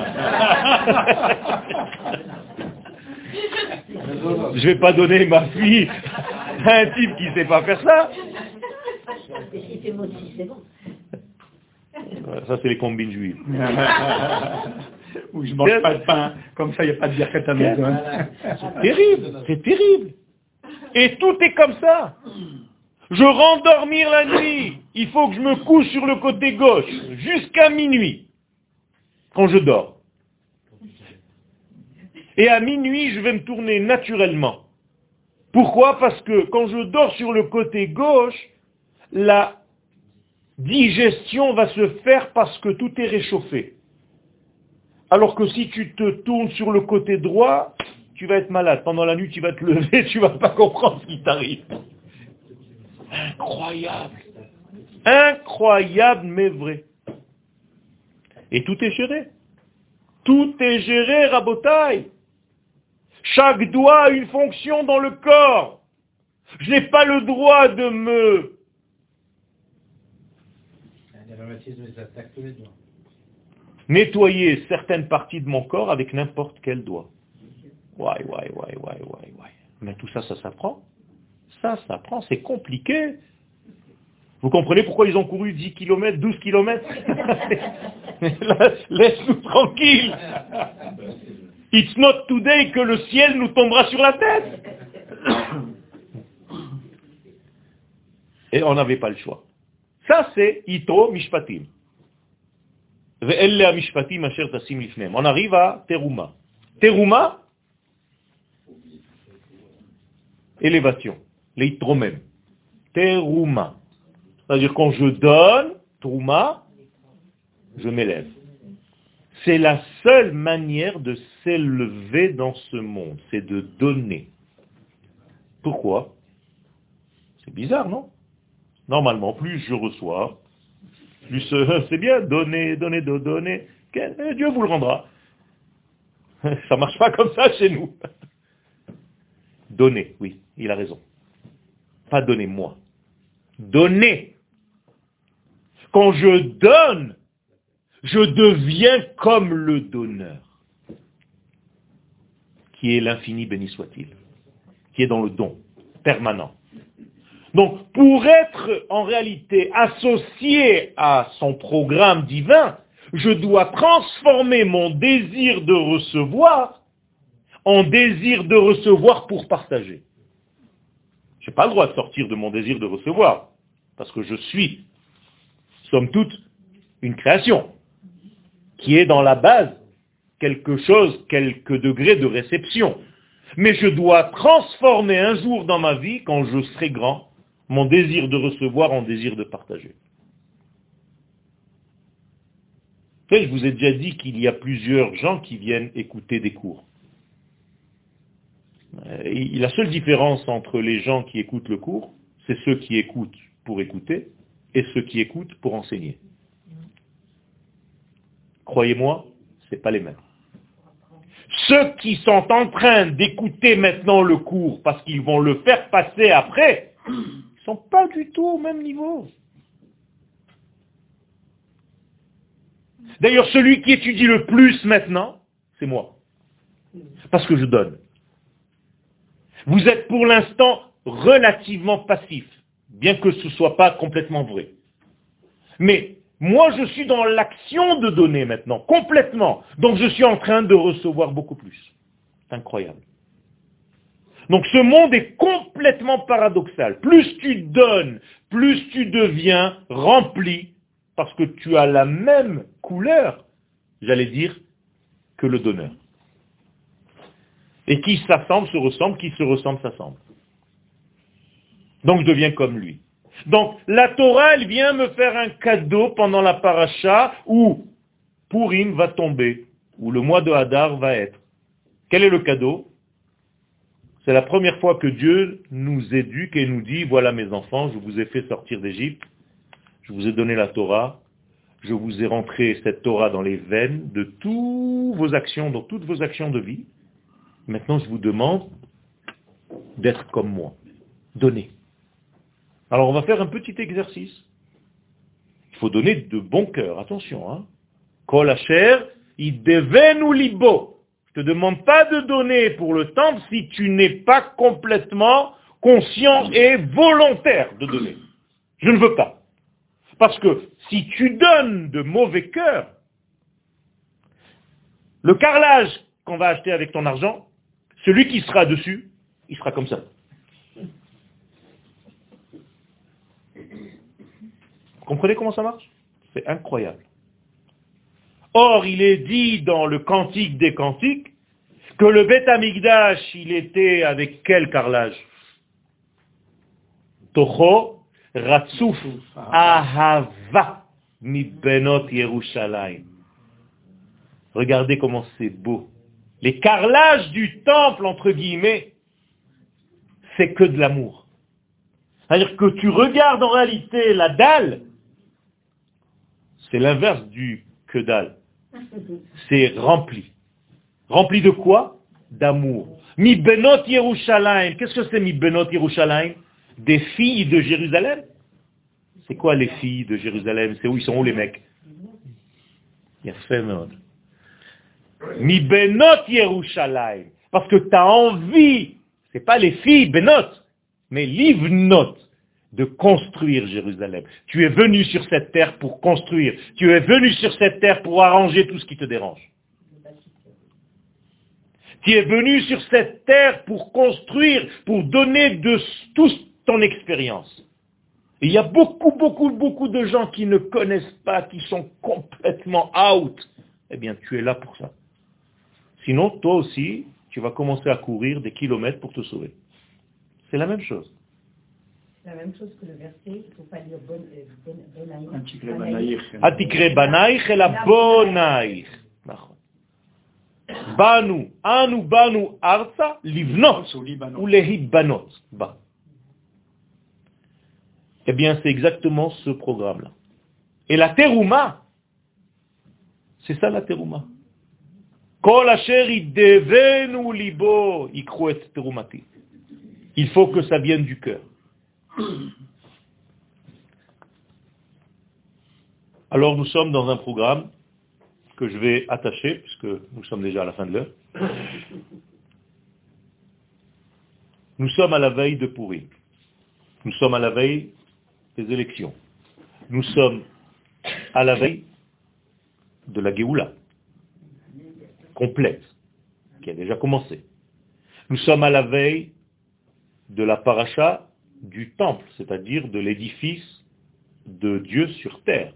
Speaker 1: Je vais pas donner ma fille *laughs* un type qui ne sait pas faire ça. Ça, c'est les combines juives. *laughs*
Speaker 2: Ou je mange pas de pain, comme ça, il n'y a pas de birkat à maison.
Speaker 1: C'est terrible, c'est terrible. Et tout est comme ça. Je rentre dormir la nuit. Il faut que je me couche sur le côté gauche jusqu'à minuit quand je dors. Et à minuit, je vais me tourner naturellement. Pourquoi? Parce que quand je dors sur le côté gauche, la digestion va se faire parce que tout est réchauffé. Alors que si tu te tournes sur le côté droit, tu vas être malade. Pendant la nuit, tu vas te lever, *laughs* tu vas pas comprendre ce qui t'arrive. Incroyable. Incroyable, mais vrai. Et tout est géré. Tout est géré, Rabotaille. Chaque doigt a une fonction dans le corps. Je n'ai pas le droit de me... nettoyer certaines parties de mon corps avec n'importe quel doigt. Ouais, ouais, ouais, ouais, ouais. Mais tout ça, ça s'apprend. Ça s'apprend, c'est compliqué. Vous comprenez pourquoi ils ont couru 10 km, 12 km Laisse-nous tranquille. It's not today que le ciel nous tombera sur la tête. Et on n'avait pas le choix. Ça, c'est Ito Mishpatim. On arrive à Teruma. Teruma, élévation. Les Teruma. C'est-à-dire quand je donne, Trouma, je m'élève. C'est la seule manière de s'élever dans ce monde, c'est de donner. Pourquoi? C'est bizarre, non? Normalement, plus je reçois, plus euh, *laughs* c'est bien, donner, donner, donner, Dieu vous le rendra. *laughs* Ça marche pas comme ça chez nous. *laughs* Donner, oui, il a raison. Pas donner moi. Donner. Quand je donne, je deviens comme le donneur, qui est l'infini béni soit-il, qui est dans le don permanent. Donc, pour être en réalité associé à son programme divin, je dois transformer mon désir de recevoir en désir de recevoir pour partager. Je n'ai pas le droit de sortir de mon désir de recevoir, parce que je suis, somme toute, une création, qui est dans la base quelque chose, quelques degrés de réception. Mais je dois transformer un jour dans ma vie, quand je serai grand, mon désir de recevoir en désir de partager. je vous ai déjà dit qu'il y a plusieurs gens qui viennent écouter des cours. La seule différence entre les gens qui écoutent le cours, c'est ceux qui écoutent pour écouter et ceux qui écoutent pour enseigner. Croyez-moi, ce n'est pas les mêmes. Ceux qui sont en train d'écouter maintenant le cours parce qu'ils vont le faire passer après, ne sont pas du tout au même niveau. D'ailleurs, celui qui étudie le plus maintenant, c'est moi. Parce que je donne. Vous êtes pour l'instant relativement passif, bien que ce ne soit pas complètement vrai. Mais moi, je suis dans l'action de donner maintenant, complètement. Donc je suis en train de recevoir beaucoup plus. C'est incroyable. Donc ce monde est complètement paradoxal. Plus tu donnes, plus tu deviens rempli, parce que tu as la même couleur, j'allais dire, que le donneur. Et qui s'assemble se ressemble, qui se ressemble s'assemble. Donc je deviens comme lui. Donc la Torah, elle vient me faire un cadeau pendant la paracha où Purim va tomber, où le mois de Hadar va être. Quel est le cadeau? C'est la première fois que Dieu nous éduque et nous dit, voilà mes enfants, je vous ai fait sortir d'Égypte, je vous ai donné la Torah, je vous ai rentré cette Torah dans les veines de toutes vos actions, dans toutes vos actions de vie, Maintenant, je vous demande d'être comme moi. Donner. Alors, on va faire un petit exercice. Il faut donner de bon cœur. Attention, hein. Kol il ou libo. Je te demande pas de donner pour le temple si tu n'es pas complètement conscient et volontaire de donner. Je ne veux pas. Parce que si tu donnes de mauvais cœur, le carrelage qu'on va acheter avec ton argent, celui qui sera dessus, il sera comme ça. Vous comprenez comment ça marche? C'est incroyable. Or, il est dit dans le Cantique des Cantiques que le Beth Amigdash, il était avec quel carrelage? Toho Ratsuf Ahava mi Benot Yerushalayim. Regardez comment c'est beau. Les carrelages du temple, entre guillemets, c'est que de l'amour. C'est-à-dire que tu regardes en réalité la dalle, c'est l'inverse du que dalle. *laughs* C'est rempli. Rempli de quoi? D'amour. Mi benot Yerushalayim. Qu'est-ce que c'est mi benot Yerushalayim? Des filles de Jérusalem? C'est quoi les filles de Jérusalem? C'est où ils sont où les mecs? Mi benot Yerushalayim. Parce que tu as envie, c'est pas les filles benot, mais livnot, de construire Jérusalem. Tu es venu sur cette terre pour construire. Tu es venu sur cette terre pour arranger tout ce qui te dérange. Tu es venu sur cette terre pour construire, pour donner de toute ton expérience. Il y a beaucoup, beaucoup, beaucoup de gens qui ne connaissent pas, qui sont complètement out. Eh bien, tu es là pour ça. Sinon, toi aussi, tu vas commencer à courir des kilomètres pour te sauver. C'est la même chose
Speaker 3: la même chose que le verset, il ne faut pas dire bon, euh, bon, bonaï.
Speaker 2: Antikre Banaïr.
Speaker 1: התקרה בנייך אלא בונייך. נכון. באנו, אנו באנו ארצה לבנות
Speaker 2: Au Liban.
Speaker 1: ולהיבנות בה. Eh bien, c'est exactement ce programme-là. Et la terouma, c'est ça la terouma. Kol asher idevenu libo yikru et terumati. Il faut que ça vienne du cœur. Alors nous sommes dans un programme que je vais attacher, puisque nous sommes déjà à la fin de l'heure. Nous sommes à la veille de Pourri. Nous sommes à la veille des élections. Nous sommes à la veille de la Géoula, complète, qui a déjà commencé. Nous sommes à la veille de la paracha du temple, c'est-à-dire de l'édifice de Dieu sur terre.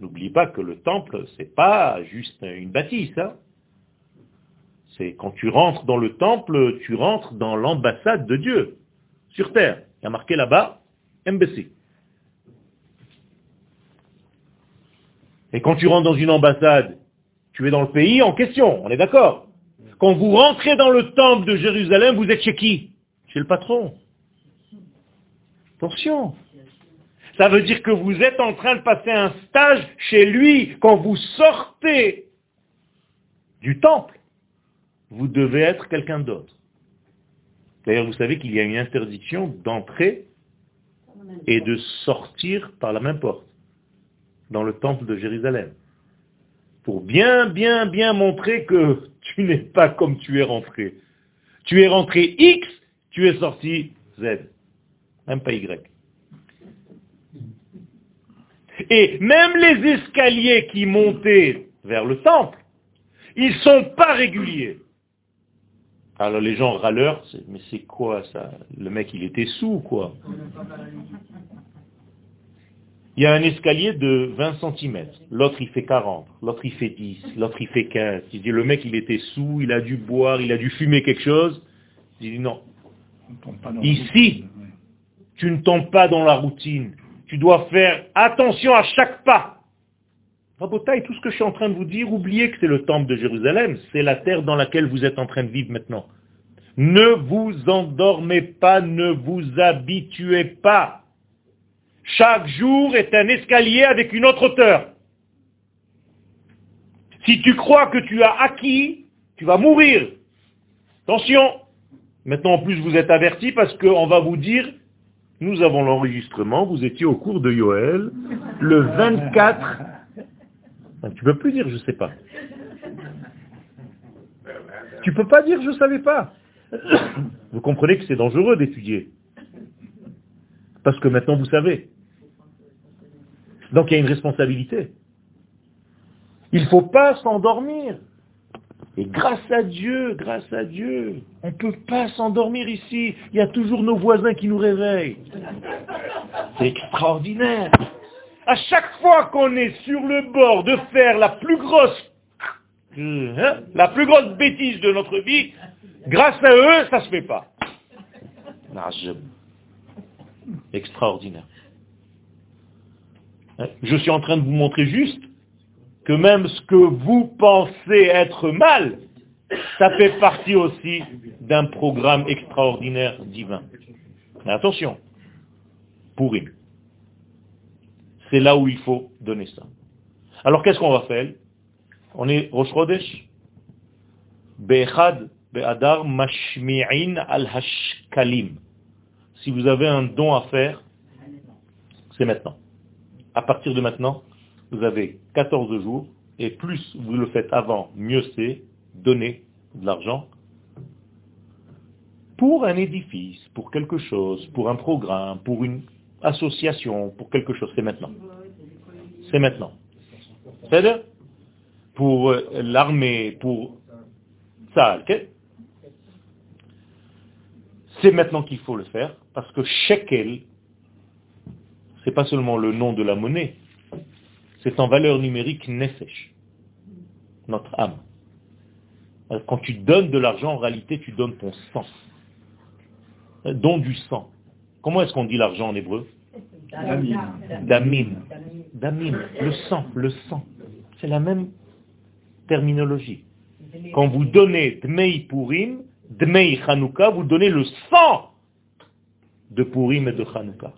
Speaker 1: N'oublie pas que le temple, c'est pas juste une bâtisse. hein. C'est quand tu rentres dans le temple, tu rentres dans l'ambassade de Dieu sur terre. Il y a marqué là-bas MBC. Et quand tu rentres dans une ambassade, tu es dans le pays en question, on est d'accord Quand vous rentrez dans le temple de Jérusalem, vous êtes chez qui? Chez le patron. Attention. Ça veut dire que vous êtes en train de passer un stage chez lui. Quand vous sortez du temple, vous devez être quelqu'un d'autre. D'ailleurs, vous savez qu'il y a une interdiction d'entrer et de sortir par la même porte dans le temple de Jérusalem. Pour bien, bien, bien montrer que tu n'es pas comme tu es rentré. Tu es rentré X, tu es sorti Z. Même pas Y. Et même les escaliers qui montaient vers le temple, ils sont pas réguliers. Alors les gens râleurs, mais c'est quoi ça? Le mec il était sous quoi Il y a un escalier de 20 cm, l'autre il fait 40, l'autre il fait 10, l'autre il fait 15. Il dit le mec il était sous, il a dû boire, il a dû fumer quelque chose. Il dit non, Ici. Tu ne tombes pas dans la routine. Tu dois faire attention à chaque pas. Rabotaï, tout ce que je suis en train de vous dire, oubliez que c'est le temple de Jérusalem, c'est la terre dans laquelle vous êtes en train de vivre maintenant. Ne vous endormez pas, ne vous habituez pas. Chaque jour est un escalier avec une autre hauteur. Si tu crois que tu as acquis, tu vas mourir. Attention. Maintenant, en plus, vous êtes avertis parce qu'on va vous dire, nous avons l'enregistrement, vous étiez au cours de Yoël, le 24. Ah, *laughs* Tu peux plus dire, je sais pas. Tu peux pas dire, je savais pas. *coughs* Vous comprenez que c'est dangereux d'étudier. Parce que maintenant, vous savez. Donc, il y a une responsabilité. Il ne faut pas s'endormir. Et grâce à Dieu, grâce à Dieu, on ne peut pas s'endormir ici. Il y a toujours nos voisins qui nous réveillent. C'est extraordinaire. À chaque fois qu'on est sur le bord de faire la plus grosse, hein, la plus grosse bêtise de notre vie, grâce à eux, ça se fait pas. Ah, Extraordinaire. Hein, Je suis en train de vous montrer juste que même ce que vous pensez être mal, ça fait partie aussi d'un programme extraordinaire divin. Mais attention, pourri. C'est là où il faut donner ça. Alors qu'est-ce qu'on va faire? On est Rosh Chodesh. Be'adar mashmi'in al hashkalim. Si vous avez un don à faire, c'est maintenant. À partir de maintenant, vous avez 14 jours, et plus vous le faites avant, mieux c'est, donner de l'argent pour un édifice, pour quelque chose, pour un programme, pour une association, pour quelque chose. C'est maintenant. C'est maintenant. C'est-à-dire pour euh, l'armée, pour ça, ok? C'est maintenant qu'il faut le faire, parce que shekel, c'est pas seulement le nom de la monnaie, c'est en valeur numérique nefesh, notre âme. Alors, Quand tu donnes de l'argent, en réalité, tu donnes ton sang. Don du sang. Comment est-ce qu'on dit l'argent en hébreu?
Speaker 2: Damim.
Speaker 1: Damim. Damim, le sang, le sang. C'est la même terminologie. Quand vous donnez Dmei Purim, Dmei Chanukah, vous donnez le sang de Purim et de Chanukah.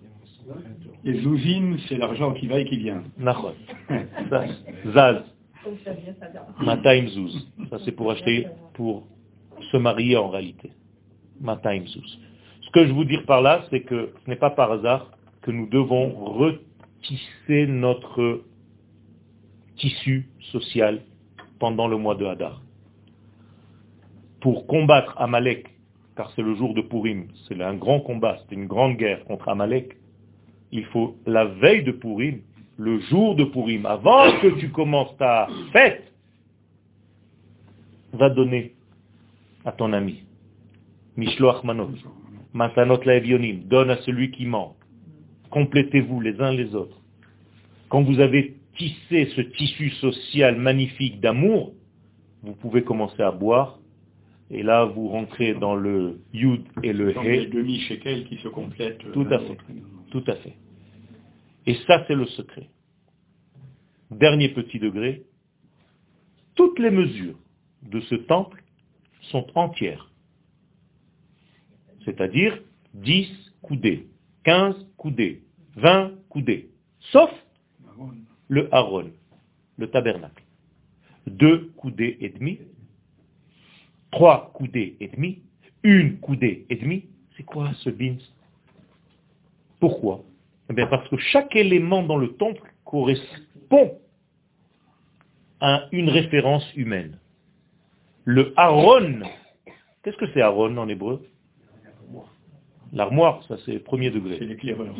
Speaker 2: Et Zouzine, c'est l'argent qui va et qui vient.
Speaker 1: Nachon. *laughs* Zaz. Mataim Zuz. Ça c'est pour acheter, pour se marier en réalité. Mataim Zuz. Ce que je veux dire par là, c'est que ce n'est pas par hasard que nous devons retisser notre tissu social pendant le mois de Hadar. Pour combattre Amalek, car c'est le jour de Purim, c'est un grand combat, c'est une grande guerre contre Amalek, il faut la veille de Purim, le jour de Purim, avant que tu commences ta fête, va donner à ton ami. Mishloach manot, matanot laevionim, donne à celui qui manque. Complétez-vous les uns les autres. Quand vous avez tissé ce tissu social magnifique d'amour, vous pouvez commencer à boire, et là vous rentrez dans le yud et le
Speaker 2: Dans les
Speaker 1: he,
Speaker 2: demi-shekels qui se complètent.
Speaker 1: Tout
Speaker 2: l'un
Speaker 1: à fait. Tout à fait. Et ça, c'est le secret. Dernier petit degré, toutes les mesures de ce temple sont entières. C'est-à-dire 10 coudées, 15 coudées, 20 coudées, sauf le haron, le tabernacle. Deux coudées et demie, trois coudées et demie, une coudée et demie. C'est quoi ce bins Pourquoi? Eh bien parce que chaque élément dans le temple correspond à une référence humaine. Le haron, qu'est-ce que c'est haron en hébreu? L'armoire, ça c'est premier
Speaker 2: C'est
Speaker 1: degré.
Speaker 2: l'éclaireur.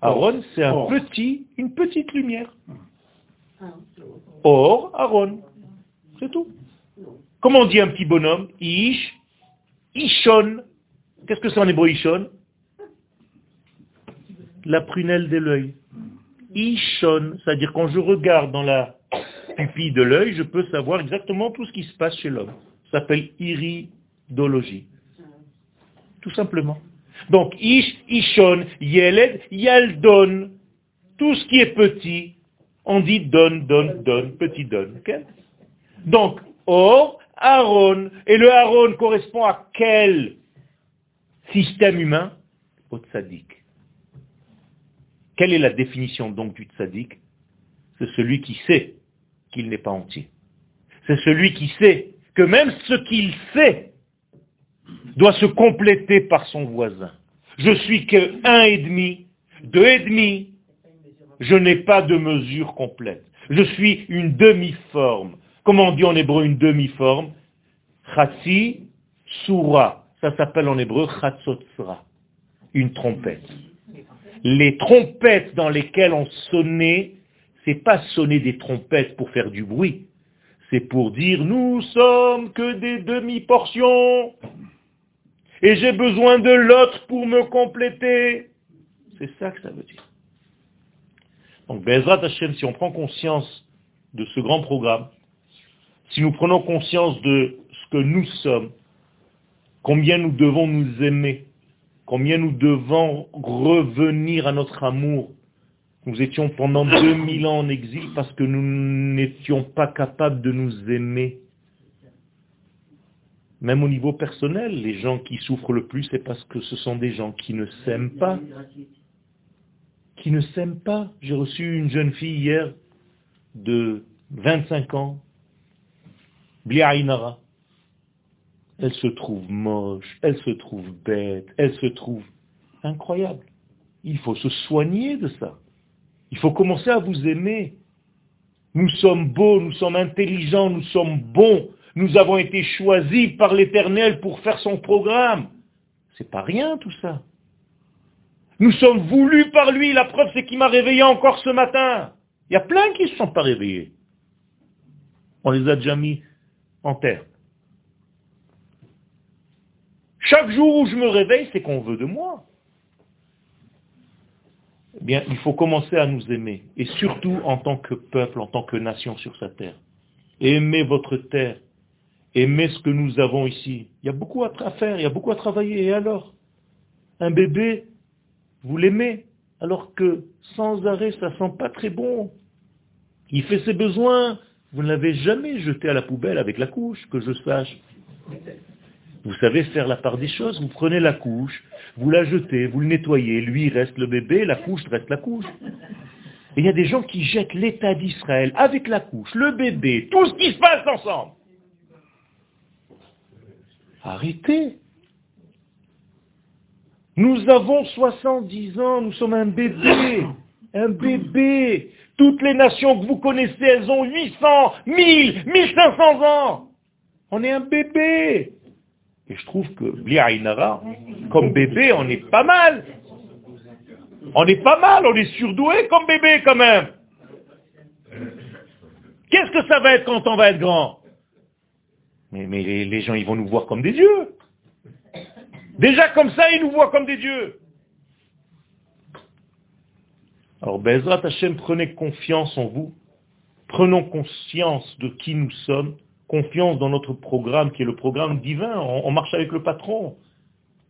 Speaker 1: Aaron, c'est un petit, une petite lumière.
Speaker 3: Ah,
Speaker 1: Or, Aaron. C'est tout. Comment on dit un petit bonhomme? Ish, Ishon. Qu'est-ce que c'est en hébreu Ishon? La prunelle de l'œil. Ishon, c'est-à-dire quand je regarde dans la pupille de l'œil, je peux savoir exactement tout ce qui se passe chez l'homme. Ça s'appelle iridologie. Tout simplement. Donc, Ish, Ishon, Yeled, Yaldon. Tout ce qui est petit, on dit donne, donne, donne, petit donne. Donc, Or, Aaron. Et le Aaron correspond à quel système humain? Au tzaddik. Quelle est la définition donc du tzaddik? C'est celui qui sait qu'il n'est pas entier. C'est celui qui sait que même ce qu'il sait doit se compléter par son voisin. Je suis que un et demi, deux et demi, je n'ai pas de mesure complète. Je suis une demi-forme. Comment on dit en hébreu une demi-forme? Chatsi Sura. Ça s'appelle en hébreu Chatzotzra. Une trompette. Les trompettes dans lesquelles on sonnait, c'est pas sonner des trompettes pour faire du bruit. C'est pour dire nous sommes que des demi-portions. Et j'ai besoin de l'autre pour me compléter. C'est ça que ça veut dire. Donc, Bezrat Hashem, si on prend conscience de ce grand programme, si nous prenons conscience de ce que nous sommes, combien nous devons nous aimer, combien nous devons revenir à notre amour. Nous étions pendant *coughs* 2000 ans en exil parce que nous n'étions pas capables de nous aimer. Même au niveau personnel, les gens qui souffrent le plus, c'est parce que ce sont des gens qui ne s'aiment pas. Qui ne s'aiment pas. J'ai reçu une jeune fille hier de 25 ans, Bliaïnara. Elle se trouve moche, elle se trouve bête, elle se trouve incroyable. Il faut se soigner de ça. Il faut commencer à vous aimer. Nous sommes beaux, nous sommes intelligents, nous sommes bons. Nous avons été choisis par l'Éternel pour faire son programme. C'est pas rien tout ça. Nous sommes voulus par lui. La preuve, c'est qu'il m'a réveillé encore ce matin. Il y a plein qui ne se sont pas réveillés. On les a déjà mis en terre. Chaque jour où je me réveille, c'est qu'on veut de moi. Eh bien, il faut commencer à nous aimer. Et surtout en tant que peuple, en tant que nation sur sa terre. Aimez votre terre. Aimez ce que nous avons ici. Il y a beaucoup à faire, il y a beaucoup à travailler. Et alors? Un bébé, vous l'aimez, alors que sans arrêt, ça sent pas très bon. Il fait ses besoins, vous ne l'avez jamais jeté à la poubelle avec la couche, que je sache. Vous savez faire la part des choses, vous prenez la couche, vous la jetez, vous le nettoyez, lui reste le bébé, la couche reste la couche. Et il y a des gens qui jettent l'État d'Israël avec la couche, le bébé, tout ce qui se passe ensemble. Arrêtez. Nous avons 70 ans, nous sommes un bébé, un bébé. Toutes les nations que vous connaissez, elles ont 800, 1000, 1500 ans. On est un bébé. Et je trouve que, comme bébé, on est pas mal. On est pas mal, on est surdoué comme bébé quand même. Qu'est-ce que ça va être quand on va être grand? Mais, mais les, les, gens, ils vont nous voir comme des dieux. Déjà comme ça, ils nous voient comme des dieux. Alors, Bezrat Hashem, prenez confiance en vous. Prenons conscience de qui nous sommes. Confiance dans notre programme, qui est le programme divin. On, marche avec le patron.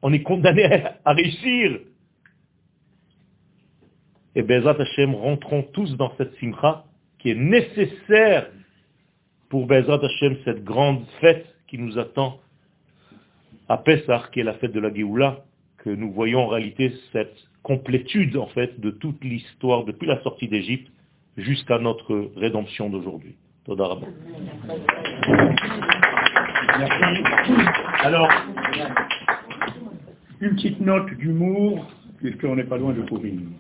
Speaker 1: On est condamné à, réussir. Et Bezrat Hashem, rentrons tous dans cette simcha qui est nécessaire pour Bezrat Hashem, cette grande fête qui nous attend à Pessah, qui est la fête de la Géoula, que nous voyons en réalité cette complétude en fait de toute l'histoire depuis la sortie d'Égypte jusqu'à notre rédemption d'aujourd'hui. Merci. *coughs*
Speaker 2: Alors, une petite note d'humour, puisqu'on n'est pas loin de Purim.